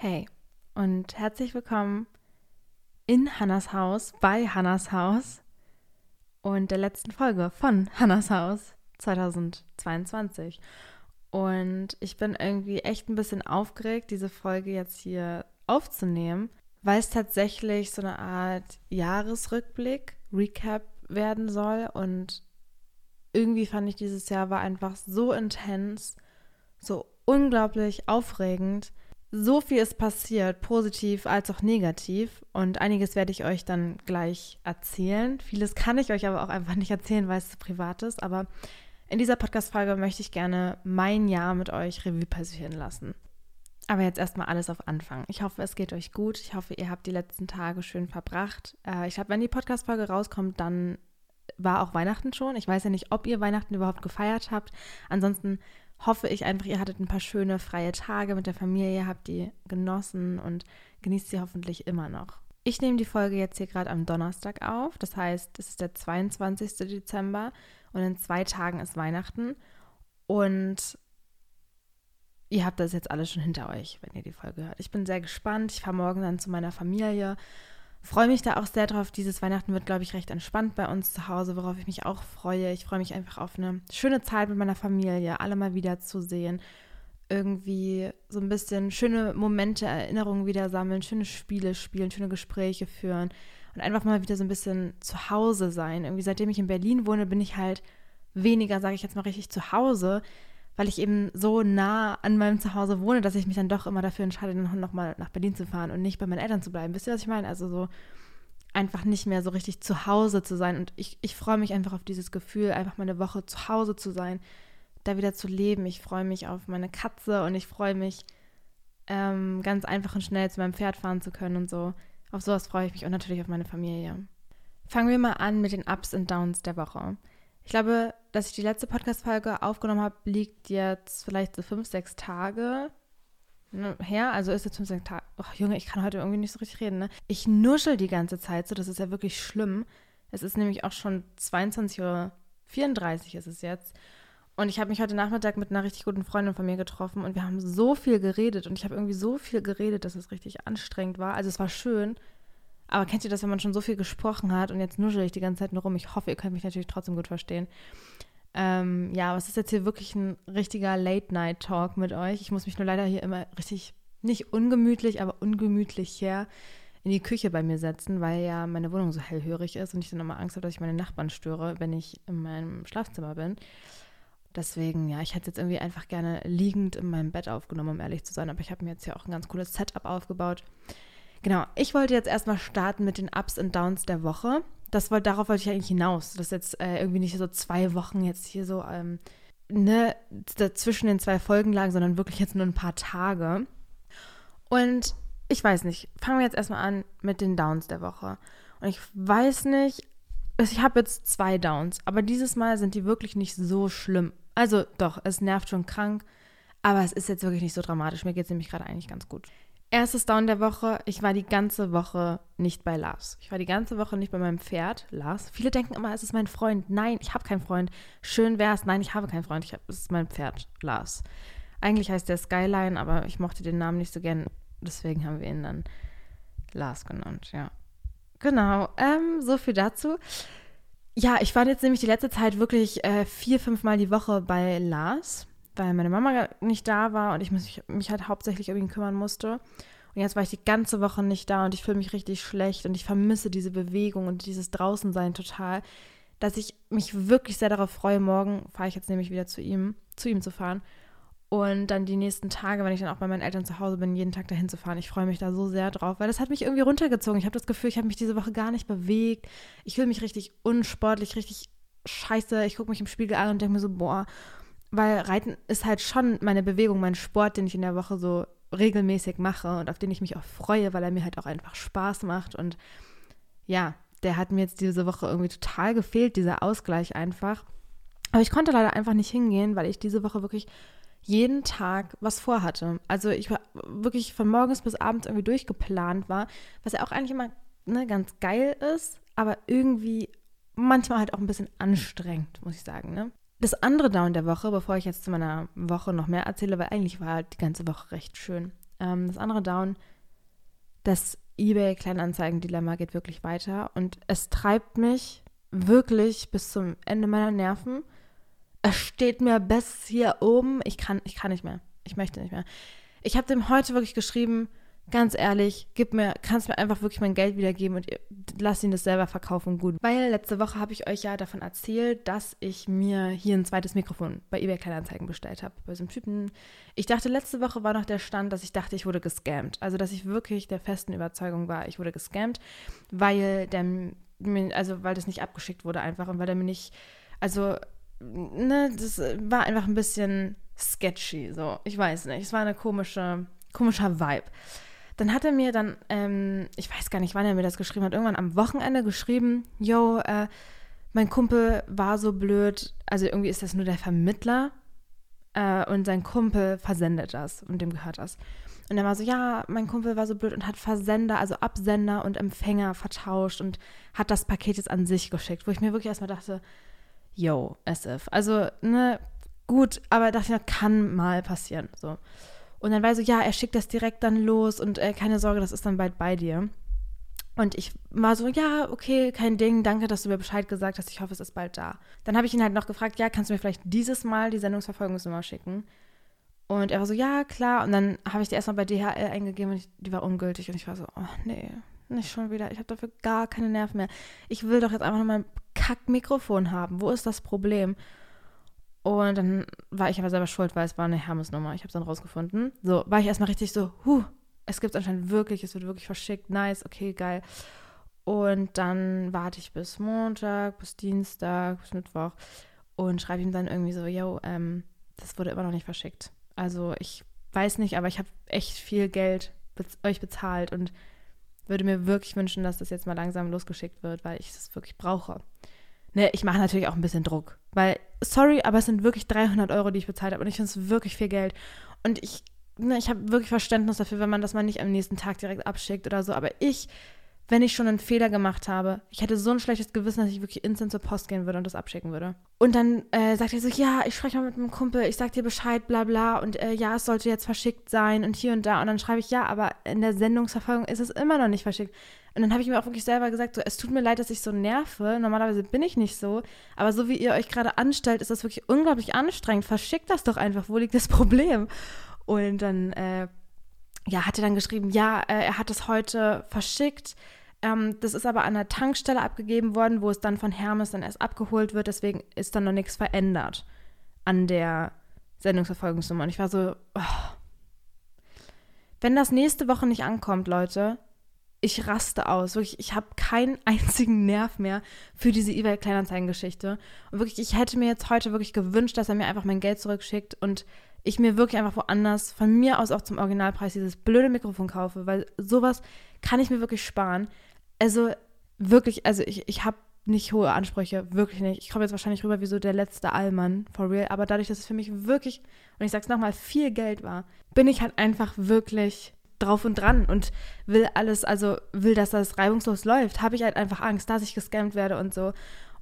Hey und herzlich willkommen in Hannas Haus, bei Hannas Haus und der letzten Folge von Hannas Haus 2022. Und ich bin irgendwie echt ein bisschen aufgeregt, diese Folge jetzt hier aufzunehmen, weil es tatsächlich so eine Art Jahresrückblick, Recap werden soll. Und irgendwie fand ich dieses Jahr war einfach so intens, so unglaublich aufregend so viel ist passiert, positiv als auch negativ. Und einiges werde ich euch dann gleich erzählen. Vieles kann ich euch aber auch einfach nicht erzählen, weil es zu privat ist. Aber in dieser Podcast-Folge möchte ich gerne mein Jahr mit euch Revue passieren lassen. Aber jetzt erstmal alles auf Anfang. Ich hoffe, es geht euch gut. Ich hoffe, ihr habt die letzten Tage schön verbracht. Äh, ich glaube, wenn die Podcast-Folge rauskommt, dann war auch Weihnachten schon. Ich weiß ja nicht, ob ihr Weihnachten überhaupt gefeiert habt. Ansonsten hoffe ich einfach, ihr hattet ein paar schöne freie Tage mit der Familie, habt die genossen und genießt sie hoffentlich immer noch. Ich nehme die Folge jetzt hier gerade am Donnerstag auf, das heißt, es ist der 22. Dezember und in zwei Tagen ist Weihnachten und ihr habt das jetzt alles schon hinter euch, wenn ihr die Folge hört. Ich bin sehr gespannt. Ich fahre morgen dann zu meiner Familie freue mich da auch sehr drauf. Dieses Weihnachten wird, glaube ich, recht entspannt bei uns zu Hause, worauf ich mich auch freue. Ich freue mich einfach auf eine schöne Zeit mit meiner Familie, alle mal wieder zu sehen. Irgendwie so ein bisschen schöne Momente, Erinnerungen wieder sammeln, schöne Spiele spielen, schöne Gespräche führen und einfach mal wieder so ein bisschen zu Hause sein. Irgendwie seitdem ich in Berlin wohne, bin ich halt weniger, sage ich jetzt mal richtig, zu Hause weil ich eben so nah an meinem Zuhause wohne, dass ich mich dann doch immer dafür entscheide, dann nochmal nach Berlin zu fahren und nicht bei meinen Eltern zu bleiben. Wisst ihr, was ich meine? Also so einfach nicht mehr so richtig zu Hause zu sein. Und ich, ich freue mich einfach auf dieses Gefühl, einfach mal eine Woche zu Hause zu sein, da wieder zu leben. Ich freue mich auf meine Katze und ich freue mich, ähm, ganz einfach und schnell zu meinem Pferd fahren zu können und so. Auf sowas freue ich mich und natürlich auf meine Familie. Fangen wir mal an mit den Ups und Downs der Woche. Ich glaube, dass ich die letzte Podcast-Folge aufgenommen habe, liegt jetzt vielleicht so fünf, sechs Tage ne, her. Also ist jetzt fünf, sechs Tage. Oh, Junge, ich kann heute irgendwie nicht so richtig reden, ne? Ich nuschel die ganze Zeit so, das ist ja wirklich schlimm. Es ist nämlich auch schon 22.34 Uhr ist es jetzt. Und ich habe mich heute Nachmittag mit einer richtig guten Freundin von mir getroffen und wir haben so viel geredet und ich habe irgendwie so viel geredet, dass es richtig anstrengend war. Also es war schön, aber kennt ihr das, wenn man schon so viel gesprochen hat und jetzt nuschel ich die ganze Zeit nur rum? Ich hoffe, ihr könnt mich natürlich trotzdem gut verstehen. Ähm, ja, aber es ist jetzt hier wirklich ein richtiger Late-Night-Talk mit euch. Ich muss mich nur leider hier immer richtig, nicht ungemütlich, aber ungemütlich her in die Küche bei mir setzen, weil ja meine Wohnung so hellhörig ist und ich dann immer Angst habe, dass ich meine Nachbarn störe, wenn ich in meinem Schlafzimmer bin. Deswegen, ja, ich hätte jetzt irgendwie einfach gerne liegend in meinem Bett aufgenommen, um ehrlich zu sein. Aber ich habe mir jetzt hier auch ein ganz cooles Setup aufgebaut. Genau, ich wollte jetzt erstmal starten mit den Ups und Downs der Woche. Das wollte, darauf wollte ich eigentlich hinaus, dass jetzt äh, irgendwie nicht so zwei Wochen jetzt hier so ähm, ne, zwischen den zwei Folgen lagen, sondern wirklich jetzt nur ein paar Tage. Und ich weiß nicht, fangen wir jetzt erstmal an mit den Downs der Woche. Und ich weiß nicht, ich habe jetzt zwei Downs, aber dieses Mal sind die wirklich nicht so schlimm. Also doch, es nervt schon krank, aber es ist jetzt wirklich nicht so dramatisch. Mir geht es nämlich gerade eigentlich ganz gut. Erstes Down der Woche, ich war die ganze Woche nicht bei Lars. Ich war die ganze Woche nicht bei meinem Pferd, Lars. Viele denken immer, es ist mein Freund. Nein, ich habe keinen Freund. Schön wär's. Nein, ich habe keinen Freund. Ich hab, es ist mein Pferd, Lars. Eigentlich heißt der Skyline, aber ich mochte den Namen nicht so gern. Deswegen haben wir ihn dann Lars genannt, ja. Genau, ähm, so viel dazu. Ja, ich war jetzt nämlich die letzte Zeit wirklich äh, vier, fünf Mal die Woche bei Lars weil meine Mama nicht da war und ich mich, mich halt hauptsächlich um ihn kümmern musste. Und jetzt war ich die ganze Woche nicht da und ich fühle mich richtig schlecht und ich vermisse diese Bewegung und dieses Draußensein total, dass ich mich wirklich sehr darauf freue. Morgen fahre ich jetzt nämlich wieder zu ihm, zu ihm zu fahren. Und dann die nächsten Tage, wenn ich dann auch bei meinen Eltern zu Hause bin, jeden Tag dahin zu fahren. Ich freue mich da so sehr drauf, weil das hat mich irgendwie runtergezogen. Ich habe das Gefühl, ich habe mich diese Woche gar nicht bewegt. Ich fühle mich richtig unsportlich, richtig scheiße. Ich gucke mich im Spiegel an und denke mir so, boah, weil Reiten ist halt schon meine Bewegung, mein Sport, den ich in der Woche so regelmäßig mache und auf den ich mich auch freue, weil er mir halt auch einfach Spaß macht. Und ja, der hat mir jetzt diese Woche irgendwie total gefehlt, dieser Ausgleich einfach. Aber ich konnte leider einfach nicht hingehen, weil ich diese Woche wirklich jeden Tag was vorhatte. Also ich war wirklich von morgens bis abends irgendwie durchgeplant war, was ja auch eigentlich immer ne, ganz geil ist, aber irgendwie manchmal halt auch ein bisschen anstrengend, muss ich sagen. Ne? Das andere Down der Woche, bevor ich jetzt zu meiner Woche noch mehr erzähle, weil eigentlich war halt die ganze Woche recht schön. Ähm, das andere Down, das eBay-Kleinanzeigen-Dilemma geht wirklich weiter und es treibt mich wirklich bis zum Ende meiner Nerven. Es steht mir bis hier oben. Ich kann, ich kann nicht mehr. Ich möchte nicht mehr. Ich habe dem heute wirklich geschrieben, ganz ehrlich, gib mir, kannst mir einfach wirklich mein Geld wiedergeben und lass ihn das selber verkaufen, gut. Weil letzte Woche habe ich euch ja davon erzählt, dass ich mir hier ein zweites Mikrofon bei eBay Kleinanzeigen bestellt habe. Bei so einem Typen. Ich dachte, letzte Woche war noch der Stand, dass ich dachte, ich wurde gescammt. Also, dass ich wirklich der festen Überzeugung war, ich wurde gescammt, weil der, also, weil das nicht abgeschickt wurde einfach und weil der mir nicht, also, ne, das war einfach ein bisschen sketchy, so. Ich weiß nicht. Es war eine komische, komischer Vibe. Dann hat er mir dann, ähm, ich weiß gar nicht, wann er mir das geschrieben hat, irgendwann am Wochenende geschrieben, yo, äh, mein Kumpel war so blöd, also irgendwie ist das nur der Vermittler äh, und sein Kumpel versendet das und dem gehört das. Und er war so, ja, mein Kumpel war so blöd und hat Versender, also Absender und Empfänger vertauscht und hat das Paket jetzt an sich geschickt, wo ich mir wirklich erstmal dachte, yo, SF. Also, ne, gut, aber dachte ich, kann mal passieren, so. Und dann war er so, ja, er schickt das direkt dann los und äh, keine Sorge, das ist dann bald bei dir. Und ich war so, ja, okay, kein Ding, danke, dass du mir Bescheid gesagt hast, ich hoffe, es ist bald da. Dann habe ich ihn halt noch gefragt, ja, kannst du mir vielleicht dieses Mal die Sendungsverfolgungsnummer schicken? Und er war so, ja, klar. Und dann habe ich die erstmal bei DHL eingegeben und ich, die war ungültig. Und ich war so, oh nee, nicht schon wieder. Ich habe dafür gar keine Nerven mehr. Ich will doch jetzt einfach nur mein Kack-Mikrofon haben. Wo ist das Problem? Und dann war ich aber selber schuld, weil es war eine Hermes-Nummer. Ich habe es dann rausgefunden. So, war ich erstmal richtig so, huh, es gibt es anscheinend wirklich, es wird wirklich verschickt, nice, okay, geil. Und dann warte ich bis Montag, bis Dienstag, bis Mittwoch und schreibe ihm dann irgendwie so, yo, ähm, das wurde immer noch nicht verschickt. Also ich weiß nicht, aber ich habe echt viel Geld euch bezahlt und würde mir wirklich wünschen, dass das jetzt mal langsam losgeschickt wird, weil ich das wirklich brauche. Ne, ich mache natürlich auch ein bisschen Druck, weil, sorry, aber es sind wirklich 300 Euro, die ich bezahlt habe und ich finde es wirklich viel Geld. Und ich, ne, ich habe wirklich Verständnis dafür, wenn man das mal nicht am nächsten Tag direkt abschickt oder so, aber ich wenn ich schon einen Fehler gemacht habe, ich hätte so ein schlechtes Gewissen, dass ich wirklich instant zur Post gehen würde und das abschicken würde. Und dann äh, sagt er so, ja, ich spreche mal mit meinem Kumpel, ich sag dir Bescheid, bla bla und äh, ja, es sollte jetzt verschickt sein und hier und da. Und dann schreibe ich, ja, aber in der Sendungsverfolgung ist es immer noch nicht verschickt. Und dann habe ich mir auch wirklich selber gesagt, so, es tut mir leid, dass ich so nerve. Normalerweise bin ich nicht so. Aber so wie ihr euch gerade anstellt, ist das wirklich unglaublich anstrengend. Verschickt das doch einfach. Wo liegt das Problem? Und dann, äh, ja, hat er dann geschrieben, ja, äh, er hat es heute verschickt. Ähm, das ist aber an der Tankstelle abgegeben worden, wo es dann von Hermes dann erst abgeholt wird. Deswegen ist dann noch nichts verändert an der Sendungsverfolgungsnummer. Und ich war so, oh. wenn das nächste Woche nicht ankommt, Leute, ich raste aus. Wirklich, ich habe keinen einzigen Nerv mehr für diese eBay-Kleinanzeigen-Geschichte. Und wirklich, ich hätte mir jetzt heute wirklich gewünscht, dass er mir einfach mein Geld zurückschickt und ich mir wirklich einfach woanders, von mir aus auch zum Originalpreis, dieses blöde Mikrofon kaufe, weil sowas kann ich mir wirklich sparen. Also wirklich, also ich, ich habe nicht hohe Ansprüche, wirklich nicht. Ich komme jetzt wahrscheinlich rüber wie so der letzte Allmann, for real. Aber dadurch, dass es für mich wirklich, und ich sag's nochmal, viel Geld war, bin ich halt einfach wirklich drauf und dran und will alles, also will, dass das reibungslos läuft, habe ich halt einfach Angst, dass ich gescammt werde und so.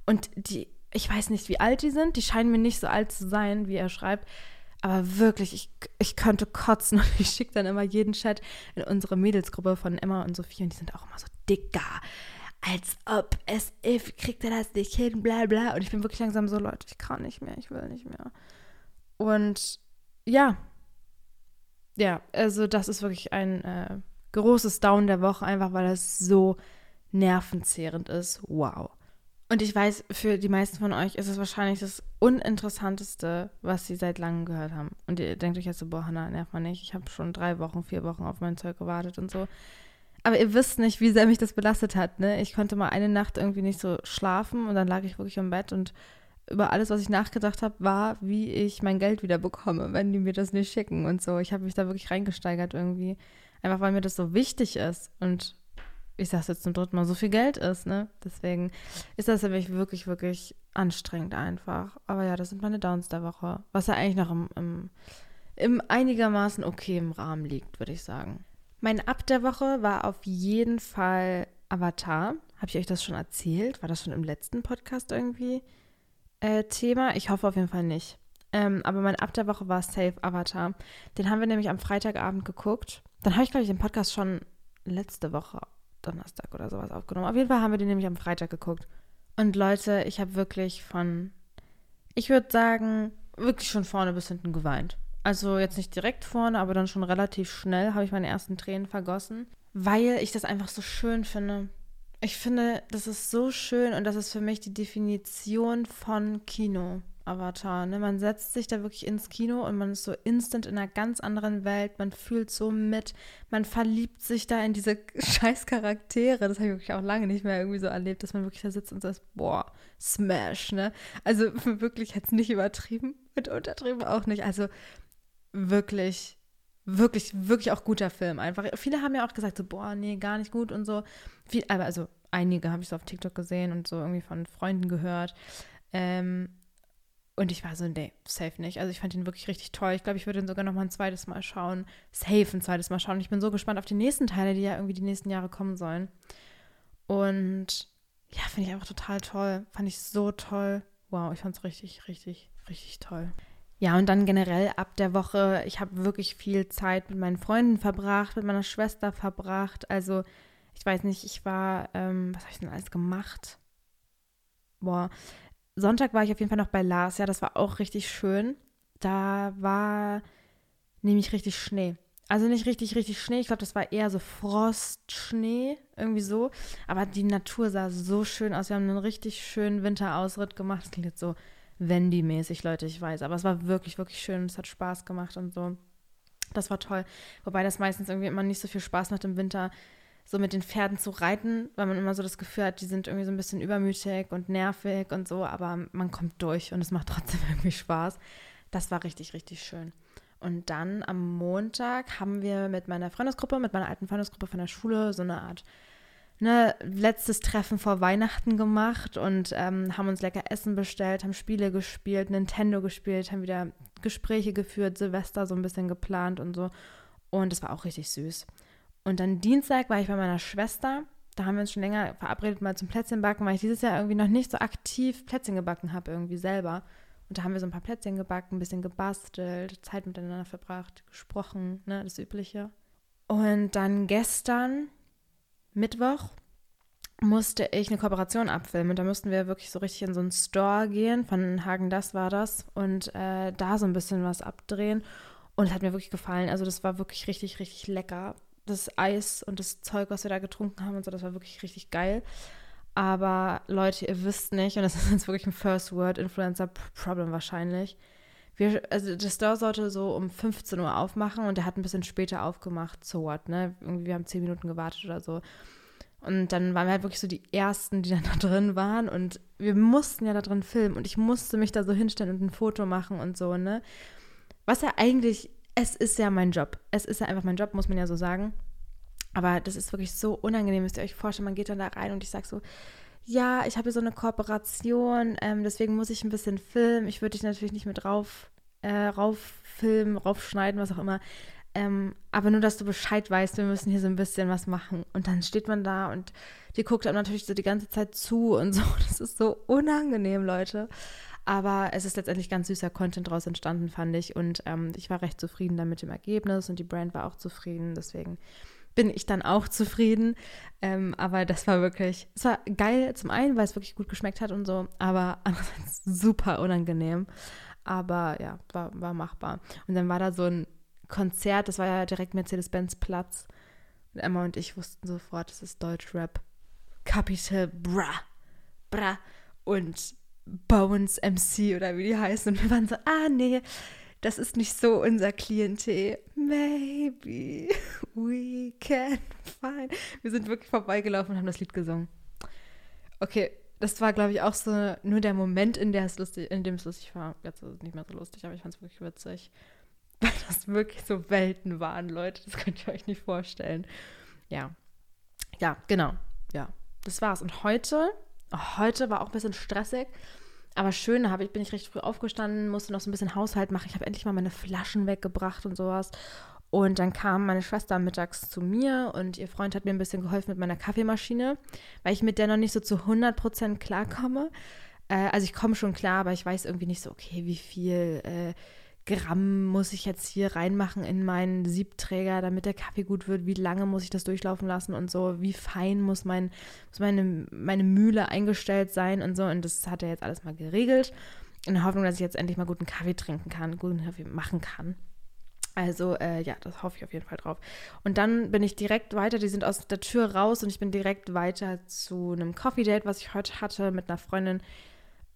Und die, ich weiß nicht, wie alt die sind, die scheinen mir nicht so alt zu sein, wie er schreibt. Aber wirklich, ich, ich könnte kotzen und ich schicke dann immer jeden Chat in unsere Mädelsgruppe von Emma und Sophie und die sind auch immer so dicker. Als ob es if, kriegt er das nicht hin, bla bla. Und ich bin wirklich langsam so, Leute, ich kann nicht mehr, ich will nicht mehr. Und ja, ja, also das ist wirklich ein äh, großes Down der Woche, einfach weil es so nervenzehrend ist. Wow. Und ich weiß, für die meisten von euch ist es wahrscheinlich das Uninteressanteste, was sie seit langem gehört haben. Und ihr denkt euch jetzt so, boah, Hannah, nervt man nicht. Ich habe schon drei Wochen, vier Wochen auf mein Zeug gewartet und so. Aber ihr wisst nicht, wie sehr mich das belastet hat. Ne? Ich konnte mal eine Nacht irgendwie nicht so schlafen und dann lag ich wirklich im Bett und über alles, was ich nachgedacht habe, war, wie ich mein Geld wieder bekomme, wenn die mir das nicht schicken und so. Ich habe mich da wirklich reingesteigert irgendwie. Einfach weil mir das so wichtig ist. Und ich sage es jetzt zum dritten Mal, so viel Geld ist, ne? Deswegen ist das für mich wirklich, wirklich anstrengend einfach. Aber ja, das sind meine Downs der Woche. Was ja eigentlich noch im, im, im einigermaßen okay im Rahmen liegt, würde ich sagen. Mein Ab der Woche war auf jeden Fall Avatar. Habe ich euch das schon erzählt? War das schon im letzten Podcast irgendwie? Äh, Thema. Ich hoffe auf jeden Fall nicht. Ähm, aber mein Ab der Woche war Safe Avatar. Den haben wir nämlich am Freitagabend geguckt. Dann habe ich, glaube ich, den Podcast schon letzte Woche, Donnerstag oder sowas aufgenommen. Auf jeden Fall haben wir den nämlich am Freitag geguckt. Und Leute, ich habe wirklich von, ich würde sagen, wirklich schon vorne bis hinten geweint. Also jetzt nicht direkt vorne, aber dann schon relativ schnell habe ich meine ersten Tränen vergossen, weil ich das einfach so schön finde. Ich finde, das ist so schön und das ist für mich die Definition von Kino. Avatar. Ne? Man setzt sich da wirklich ins Kino und man ist so instant in einer ganz anderen Welt. Man fühlt so mit. Man verliebt sich da in diese scheiß Charaktere. Das habe ich wirklich auch lange nicht mehr irgendwie so erlebt, dass man wirklich da sitzt und sagt, boah, Smash, ne? Also wirklich jetzt nicht übertrieben und untertrieben auch nicht. Also wirklich, wirklich, wirklich auch guter Film einfach. Viele haben ja auch gesagt, so, boah, nee, gar nicht gut und so. Viel, aber also einige habe ich so auf TikTok gesehen und so irgendwie von Freunden gehört. Ähm, und ich war so, nee, safe nicht. Also ich fand ihn wirklich richtig toll. Ich glaube, ich würde ihn sogar noch mal ein zweites Mal schauen. Safe ein zweites Mal schauen. Ich bin so gespannt auf die nächsten Teile, die ja irgendwie die nächsten Jahre kommen sollen. Und ja, finde ich einfach total toll. Fand ich so toll. Wow, ich fand es richtig, richtig, richtig toll. Ja, und dann generell ab der Woche, ich habe wirklich viel Zeit mit meinen Freunden verbracht, mit meiner Schwester verbracht. Also, ich weiß nicht, ich war, ähm, was habe ich denn alles gemacht? Boah, Sonntag war ich auf jeden Fall noch bei Lars. Ja, das war auch richtig schön. Da war nämlich richtig Schnee. Also nicht richtig, richtig Schnee. Ich glaube, das war eher so Frostschnee, irgendwie so. Aber die Natur sah so schön aus. Wir haben einen richtig schönen Winterausritt gemacht. Das klingt jetzt so Wendy-mäßig, Leute, ich weiß. Aber es war wirklich, wirklich schön. Es hat Spaß gemacht und so. Das war toll. Wobei das meistens irgendwie immer nicht so viel Spaß macht im Winter, so mit den Pferden zu reiten, weil man immer so das Gefühl hat, die sind irgendwie so ein bisschen übermütig und nervig und so, aber man kommt durch und es macht trotzdem irgendwie Spaß. Das war richtig, richtig schön. Und dann am Montag haben wir mit meiner Freundesgruppe, mit meiner alten Freundesgruppe von der Schule so eine Art ne, letztes Treffen vor Weihnachten gemacht und ähm, haben uns lecker Essen bestellt, haben Spiele gespielt, Nintendo gespielt, haben wieder Gespräche geführt, Silvester so ein bisschen geplant und so. Und es war auch richtig süß. Und dann Dienstag war ich bei meiner Schwester. Da haben wir uns schon länger verabredet, mal zum Plätzchenbacken, weil ich dieses Jahr irgendwie noch nicht so aktiv Plätzchen gebacken habe, irgendwie selber. Und da haben wir so ein paar Plätzchen gebacken, ein bisschen gebastelt, Zeit miteinander verbracht, gesprochen, ne, das Übliche. Und dann gestern, Mittwoch, musste ich eine Kooperation abfilmen. Und da mussten wir wirklich so richtig in so einen Store gehen. Von Hagen, das war das. Und äh, da so ein bisschen was abdrehen. Und es hat mir wirklich gefallen. Also, das war wirklich richtig, richtig lecker das Eis und das Zeug, was wir da getrunken haben und so, das war wirklich richtig geil. Aber Leute, ihr wisst nicht, und das ist jetzt wirklich ein First Word Influencer Problem wahrscheinlich. Wir, also der Store sollte so um 15 Uhr aufmachen und der hat ein bisschen später aufgemacht, so what, ne? Irgendwie, wir haben 10 Minuten gewartet oder so. Und dann waren wir halt wirklich so die Ersten, die dann da drin waren. Und wir mussten ja da drin filmen. Und ich musste mich da so hinstellen und ein Foto machen und so, ne? Was ja eigentlich es ist ja mein Job. Es ist ja einfach mein Job, muss man ja so sagen. Aber das ist wirklich so unangenehm, müsst ihr euch vorstellen. Man geht dann da rein und ich sage so, ja, ich habe hier so eine Kooperation, ähm, deswegen muss ich ein bisschen filmen. Ich würde dich natürlich nicht mit rauf, äh, rauffilmen, raufschneiden, was auch immer. Ähm, aber nur, dass du Bescheid weißt, wir müssen hier so ein bisschen was machen. Und dann steht man da und die guckt einem natürlich so die ganze Zeit zu und so. Das ist so unangenehm, Leute. Aber es ist letztendlich ganz süßer Content daraus entstanden, fand ich. Und ähm, ich war recht zufrieden dann mit dem Ergebnis und die Brand war auch zufrieden. Deswegen bin ich dann auch zufrieden. Ähm, aber das war wirklich, es war geil zum einen, weil es wirklich gut geschmeckt hat und so, aber andererseits super unangenehm. Aber ja, war, war machbar. Und dann war da so ein Konzert, das war ja direkt Mercedes-Benz Platz. Und Emma und ich wussten sofort, es ist Deutschrap. Capital Bra. Bra. Und Bones MC oder wie die heißen. Und wir waren so, ah nee, das ist nicht so unser Klientel. Maybe we can find. Wir sind wirklich vorbeigelaufen und haben das Lied gesungen. Okay, das war, glaube ich, auch so nur der Moment, in, der es lustig, in dem es lustig war. Jetzt ist es nicht mehr so lustig, aber ich fand es wirklich witzig. Weil das wirklich so Welten waren, Leute. Das könnt ihr euch nicht vorstellen. Ja. Ja, genau. Ja, das war's. Und heute Oh, heute war auch ein bisschen stressig. Aber schön, habe ich, bin ich recht früh aufgestanden, musste noch so ein bisschen Haushalt machen. Ich habe endlich mal meine Flaschen weggebracht und sowas. Und dann kam meine Schwester mittags zu mir und ihr Freund hat mir ein bisschen geholfen mit meiner Kaffeemaschine, weil ich mit der noch nicht so zu 100% klarkomme. Äh, also ich komme schon klar, aber ich weiß irgendwie nicht so, okay, wie viel äh, Gramm muss ich jetzt hier reinmachen in meinen Siebträger, damit der Kaffee gut wird, wie lange muss ich das durchlaufen lassen und so, wie fein muss, mein, muss meine, meine Mühle eingestellt sein und so. Und das hat er jetzt alles mal geregelt. In der Hoffnung, dass ich jetzt endlich mal guten Kaffee trinken kann, guten Kaffee machen kann. Also äh, ja, das hoffe ich auf jeden Fall drauf. Und dann bin ich direkt weiter, die sind aus der Tür raus und ich bin direkt weiter zu einem Coffee Date, was ich heute hatte mit einer Freundin.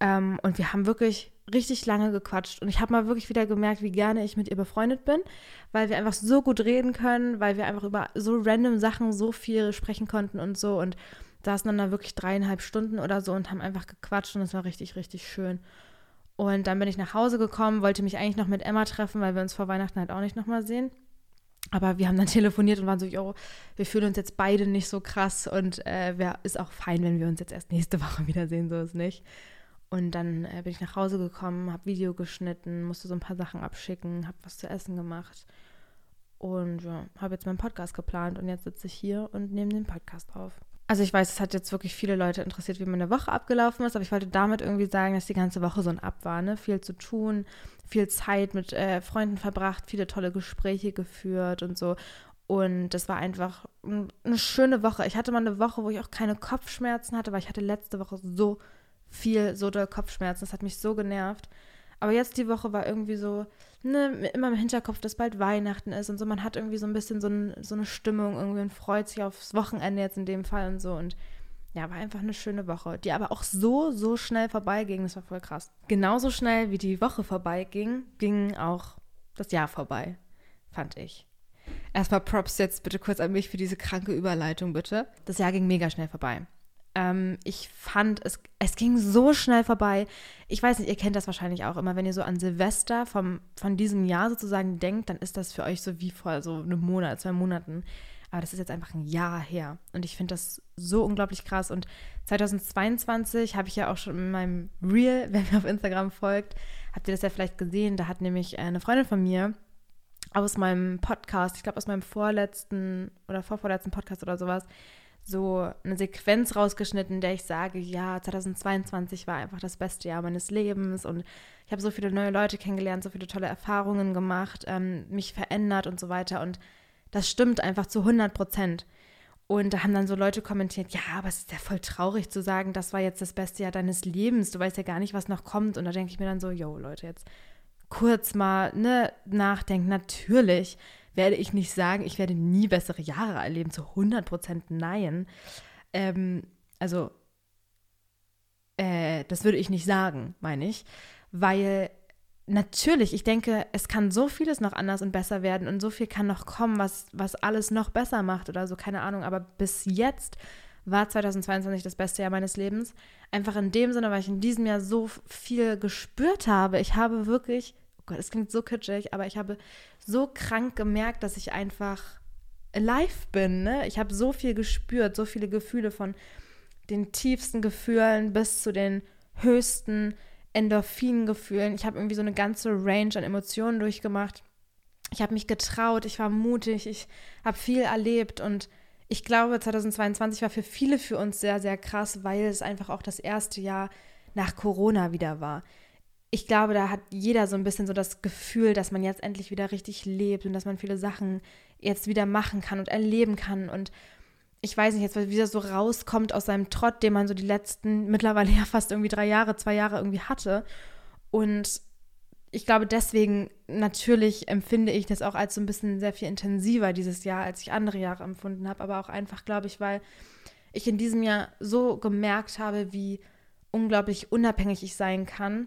Ähm, und wir haben wirklich richtig lange gequatscht. Und ich habe mal wirklich wieder gemerkt, wie gerne ich mit ihr befreundet bin, weil wir einfach so gut reden können, weil wir einfach über so random Sachen so viel sprechen konnten und so. Und saßen dann da wirklich dreieinhalb Stunden oder so und haben einfach gequatscht und es war richtig, richtig schön. Und dann bin ich nach Hause gekommen, wollte mich eigentlich noch mit Emma treffen, weil wir uns vor Weihnachten halt auch nicht nochmal sehen. Aber wir haben dann telefoniert und waren so, yo, wir fühlen uns jetzt beide nicht so krass und äh, wär, ist auch fein, wenn wir uns jetzt erst nächste Woche wiedersehen, so ist nicht. Und dann äh, bin ich nach Hause gekommen, habe Video geschnitten, musste so ein paar Sachen abschicken, habe was zu essen gemacht und ja, habe jetzt meinen Podcast geplant und jetzt sitze ich hier und nehme den Podcast auf. Also ich weiß, es hat jetzt wirklich viele Leute interessiert, wie meine Woche abgelaufen ist, aber ich wollte damit irgendwie sagen, dass die ganze Woche so ein Ab war, ne? Viel zu tun, viel Zeit mit äh, Freunden verbracht, viele tolle Gespräche geführt und so. Und das war einfach eine schöne Woche. Ich hatte mal eine Woche, wo ich auch keine Kopfschmerzen hatte, weil ich hatte letzte Woche so viel, so doll Kopfschmerzen. Das hat mich so genervt. Aber jetzt die Woche war irgendwie so, ne, immer im Hinterkopf, dass bald Weihnachten ist und so. Man hat irgendwie so ein bisschen so, ein, so eine Stimmung, irgendwie und freut sich aufs Wochenende jetzt in dem Fall und so. Und ja, war einfach eine schöne Woche, die aber auch so, so schnell vorbeiging. Das war voll krass. Genauso schnell wie die Woche vorbeiging, ging auch das Jahr vorbei, fand ich. Erstmal Props jetzt bitte kurz an mich für diese kranke Überleitung, bitte. Das Jahr ging mega schnell vorbei. Ähm, ich fand, es, es ging so schnell vorbei. Ich weiß nicht, ihr kennt das wahrscheinlich auch immer, wenn ihr so an Silvester vom, von diesem Jahr sozusagen denkt, dann ist das für euch so wie vor so einem Monat, zwei Monaten. Aber das ist jetzt einfach ein Jahr her. Und ich finde das so unglaublich krass. Und 2022 habe ich ja auch schon in meinem Reel, wenn mir auf Instagram folgt, habt ihr das ja vielleicht gesehen. Da hat nämlich eine Freundin von mir aus meinem Podcast, ich glaube aus meinem vorletzten oder vorvorletzten Podcast oder sowas, so eine Sequenz rausgeschnitten, in der ich sage, ja, 2022 war einfach das beste Jahr meines Lebens und ich habe so viele neue Leute kennengelernt, so viele tolle Erfahrungen gemacht, ähm, mich verändert und so weiter. Und das stimmt einfach zu 100 Prozent. Und da haben dann so Leute kommentiert, ja, aber es ist ja voll traurig zu sagen, das war jetzt das beste Jahr deines Lebens, du weißt ja gar nicht, was noch kommt. Und da denke ich mir dann so, yo, Leute, jetzt kurz mal ne, nachdenken. Natürlich werde ich nicht sagen, ich werde nie bessere Jahre erleben, zu 100 Prozent nein. Ähm, also, äh, das würde ich nicht sagen, meine ich, weil natürlich, ich denke, es kann so vieles noch anders und besser werden und so viel kann noch kommen, was, was alles noch besser macht oder so, keine Ahnung, aber bis jetzt war 2022 das beste Jahr meines Lebens. Einfach in dem Sinne, weil ich in diesem Jahr so viel gespürt habe. Ich habe wirklich oh Gott, es klingt so kitschig, aber ich habe so krank gemerkt, dass ich einfach alive bin. Ne? Ich habe so viel gespürt, so viele Gefühle von den tiefsten Gefühlen bis zu den höchsten Endorphingefühlen. Ich habe irgendwie so eine ganze Range an Emotionen durchgemacht. Ich habe mich getraut, ich war mutig, ich habe viel erlebt und ich glaube, 2022 war für viele für uns sehr, sehr krass, weil es einfach auch das erste Jahr nach Corona wieder war ich glaube, da hat jeder so ein bisschen so das Gefühl, dass man jetzt endlich wieder richtig lebt und dass man viele Sachen jetzt wieder machen kann und erleben kann. Und ich weiß nicht, jetzt wieder so rauskommt aus seinem Trott, den man so die letzten mittlerweile ja fast irgendwie drei Jahre, zwei Jahre irgendwie hatte. Und ich glaube, deswegen natürlich empfinde ich das auch als so ein bisschen sehr viel intensiver dieses Jahr, als ich andere Jahre empfunden habe. Aber auch einfach, glaube ich, weil ich in diesem Jahr so gemerkt habe, wie unglaublich unabhängig ich sein kann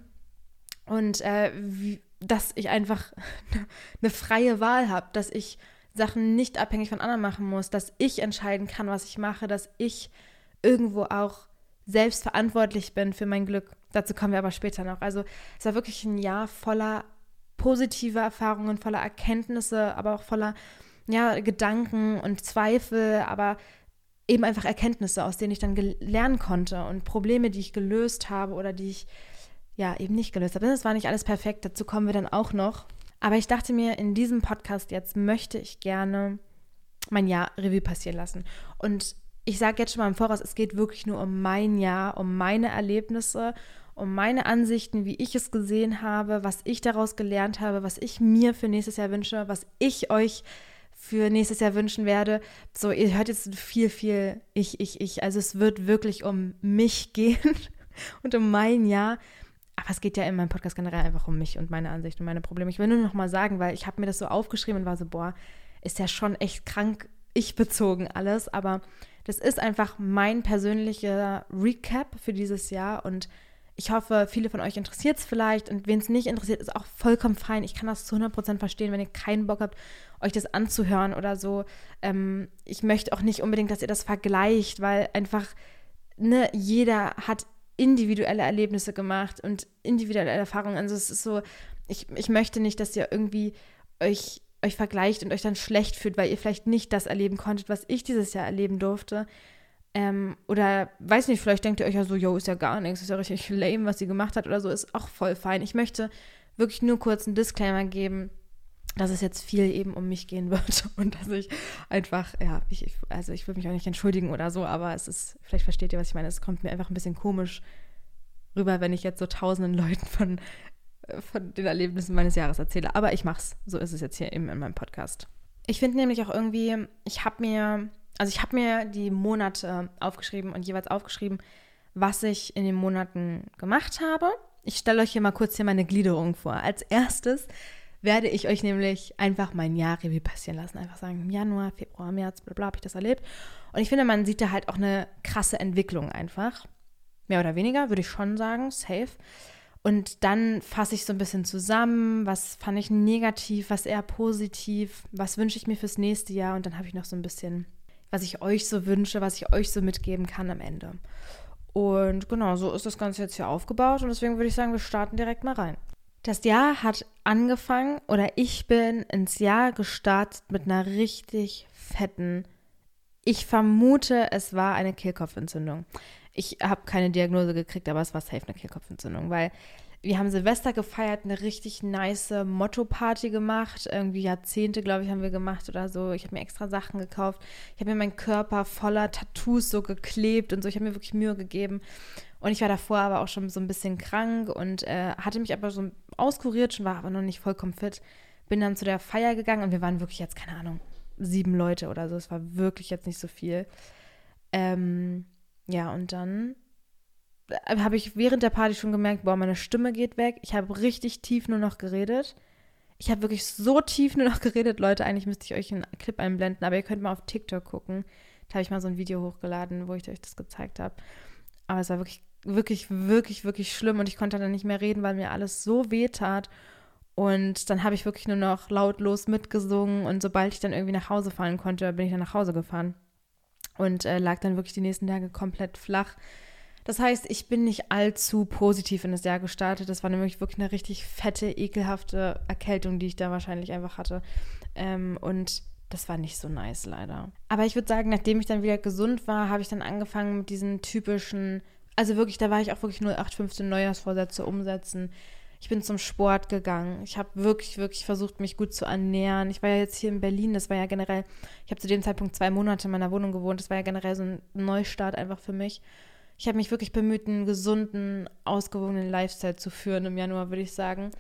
und äh, wie, dass ich einfach eine freie Wahl habe, dass ich Sachen nicht abhängig von anderen machen muss, dass ich entscheiden kann, was ich mache, dass ich irgendwo auch selbst verantwortlich bin für mein Glück. Dazu kommen wir aber später noch. Also es war wirklich ein Jahr voller positiver Erfahrungen, voller Erkenntnisse, aber auch voller ja, Gedanken und Zweifel, aber eben einfach Erkenntnisse, aus denen ich dann lernen konnte und Probleme, die ich gelöst habe oder die ich ja eben nicht gelöst habe. Das war nicht alles perfekt, dazu kommen wir dann auch noch. Aber ich dachte mir, in diesem Podcast jetzt möchte ich gerne mein Jahr Revue passieren lassen. Und ich sage jetzt schon mal im Voraus, es geht wirklich nur um mein Jahr, um meine Erlebnisse um meine Ansichten, wie ich es gesehen habe, was ich daraus gelernt habe, was ich mir für nächstes Jahr wünsche, was ich euch für nächstes Jahr wünschen werde. So, ihr hört jetzt viel, viel ich, ich, ich. Also es wird wirklich um mich gehen und um mein Jahr. Aber es geht ja in meinem Podcast generell einfach um mich und meine Ansichten und meine Probleme. Ich will nur noch mal sagen, weil ich habe mir das so aufgeschrieben und war so, boah, ist ja schon echt krank ich bezogen alles. Aber das ist einfach mein persönlicher Recap für dieses Jahr und ich hoffe, viele von euch interessiert es vielleicht und wen es nicht interessiert, ist auch vollkommen fein. Ich kann das zu 100% verstehen, wenn ihr keinen Bock habt, euch das anzuhören oder so. Ähm, ich möchte auch nicht unbedingt, dass ihr das vergleicht, weil einfach ne, jeder hat individuelle Erlebnisse gemacht und individuelle Erfahrungen. Also es ist so, ich, ich möchte nicht, dass ihr irgendwie euch, euch vergleicht und euch dann schlecht fühlt, weil ihr vielleicht nicht das erleben konntet, was ich dieses Jahr erleben durfte. Ähm, oder weiß nicht, vielleicht denkt ihr euch ja so, yo, ist ja gar nichts, ist ja richtig lame, was sie gemacht hat oder so, ist auch voll fein. Ich möchte wirklich nur kurz einen Disclaimer geben, dass es jetzt viel eben um mich gehen wird und dass ich einfach, ja, ich, also ich will mich auch nicht entschuldigen oder so, aber es ist, vielleicht versteht ihr, was ich meine, es kommt mir einfach ein bisschen komisch rüber, wenn ich jetzt so tausenden Leuten von, von den Erlebnissen meines Jahres erzähle. Aber ich mach's. So ist es jetzt hier eben in meinem Podcast. Ich finde nämlich auch irgendwie, ich habe mir also ich habe mir die Monate aufgeschrieben und jeweils aufgeschrieben, was ich in den Monaten gemacht habe. Ich stelle euch hier mal kurz hier meine Gliederung vor. Als erstes werde ich euch nämlich einfach mein Jahr Revue passieren lassen. Einfach sagen, Januar, Februar, März, bla bla, habe ich das erlebt. Und ich finde, man sieht da halt auch eine krasse Entwicklung einfach. Mehr oder weniger, würde ich schon sagen, safe. Und dann fasse ich so ein bisschen zusammen, was fand ich negativ, was eher positiv, was wünsche ich mir fürs nächste Jahr. Und dann habe ich noch so ein bisschen was ich euch so wünsche, was ich euch so mitgeben kann am Ende. Und genau, so ist das Ganze jetzt hier aufgebaut und deswegen würde ich sagen, wir starten direkt mal rein. Das Jahr hat angefangen oder ich bin ins Jahr gestartet mit einer richtig fetten, ich vermute, es war eine Kehlkopfentzündung. Ich habe keine Diagnose gekriegt, aber es war safe eine Kehlkopfentzündung, weil wir haben Silvester gefeiert, eine richtig nice Motto-Party gemacht. Irgendwie Jahrzehnte, glaube ich, haben wir gemacht oder so. Ich habe mir extra Sachen gekauft. Ich habe mir meinen Körper voller Tattoos so geklebt und so. Ich habe mir wirklich Mühe gegeben. Und ich war davor aber auch schon so ein bisschen krank und äh, hatte mich aber so auskuriert, schon war aber noch nicht vollkommen fit. Bin dann zu der Feier gegangen und wir waren wirklich jetzt, keine Ahnung, sieben Leute oder so. Es war wirklich jetzt nicht so viel. Ähm, ja, und dann habe ich während der Party schon gemerkt, boah, meine Stimme geht weg. Ich habe richtig tief nur noch geredet. Ich habe wirklich so tief nur noch geredet, Leute. Eigentlich müsste ich euch einen Clip einblenden, aber ihr könnt mal auf TikTok gucken. Da habe ich mal so ein Video hochgeladen, wo ich euch das gezeigt habe. Aber es war wirklich, wirklich, wirklich, wirklich schlimm und ich konnte dann nicht mehr reden, weil mir alles so weh tat. Und dann habe ich wirklich nur noch lautlos mitgesungen und sobald ich dann irgendwie nach Hause fahren konnte, bin ich dann nach Hause gefahren und äh, lag dann wirklich die nächsten Tage komplett flach das heißt, ich bin nicht allzu positiv in das Jahr gestartet. Das war nämlich wirklich eine richtig fette, ekelhafte Erkältung, die ich da wahrscheinlich einfach hatte. Ähm, und das war nicht so nice, leider. Aber ich würde sagen, nachdem ich dann wieder gesund war, habe ich dann angefangen mit diesen typischen, also wirklich, da war ich auch wirklich 0815 Neujahrsvorsätze umsetzen. Ich bin zum Sport gegangen. Ich habe wirklich, wirklich versucht, mich gut zu ernähren. Ich war ja jetzt hier in Berlin. Das war ja generell, ich habe zu dem Zeitpunkt zwei Monate in meiner Wohnung gewohnt. Das war ja generell so ein Neustart einfach für mich ich habe mich wirklich bemüht, einen gesunden, ausgewogenen Lifestyle zu führen im Januar, würde ich sagen.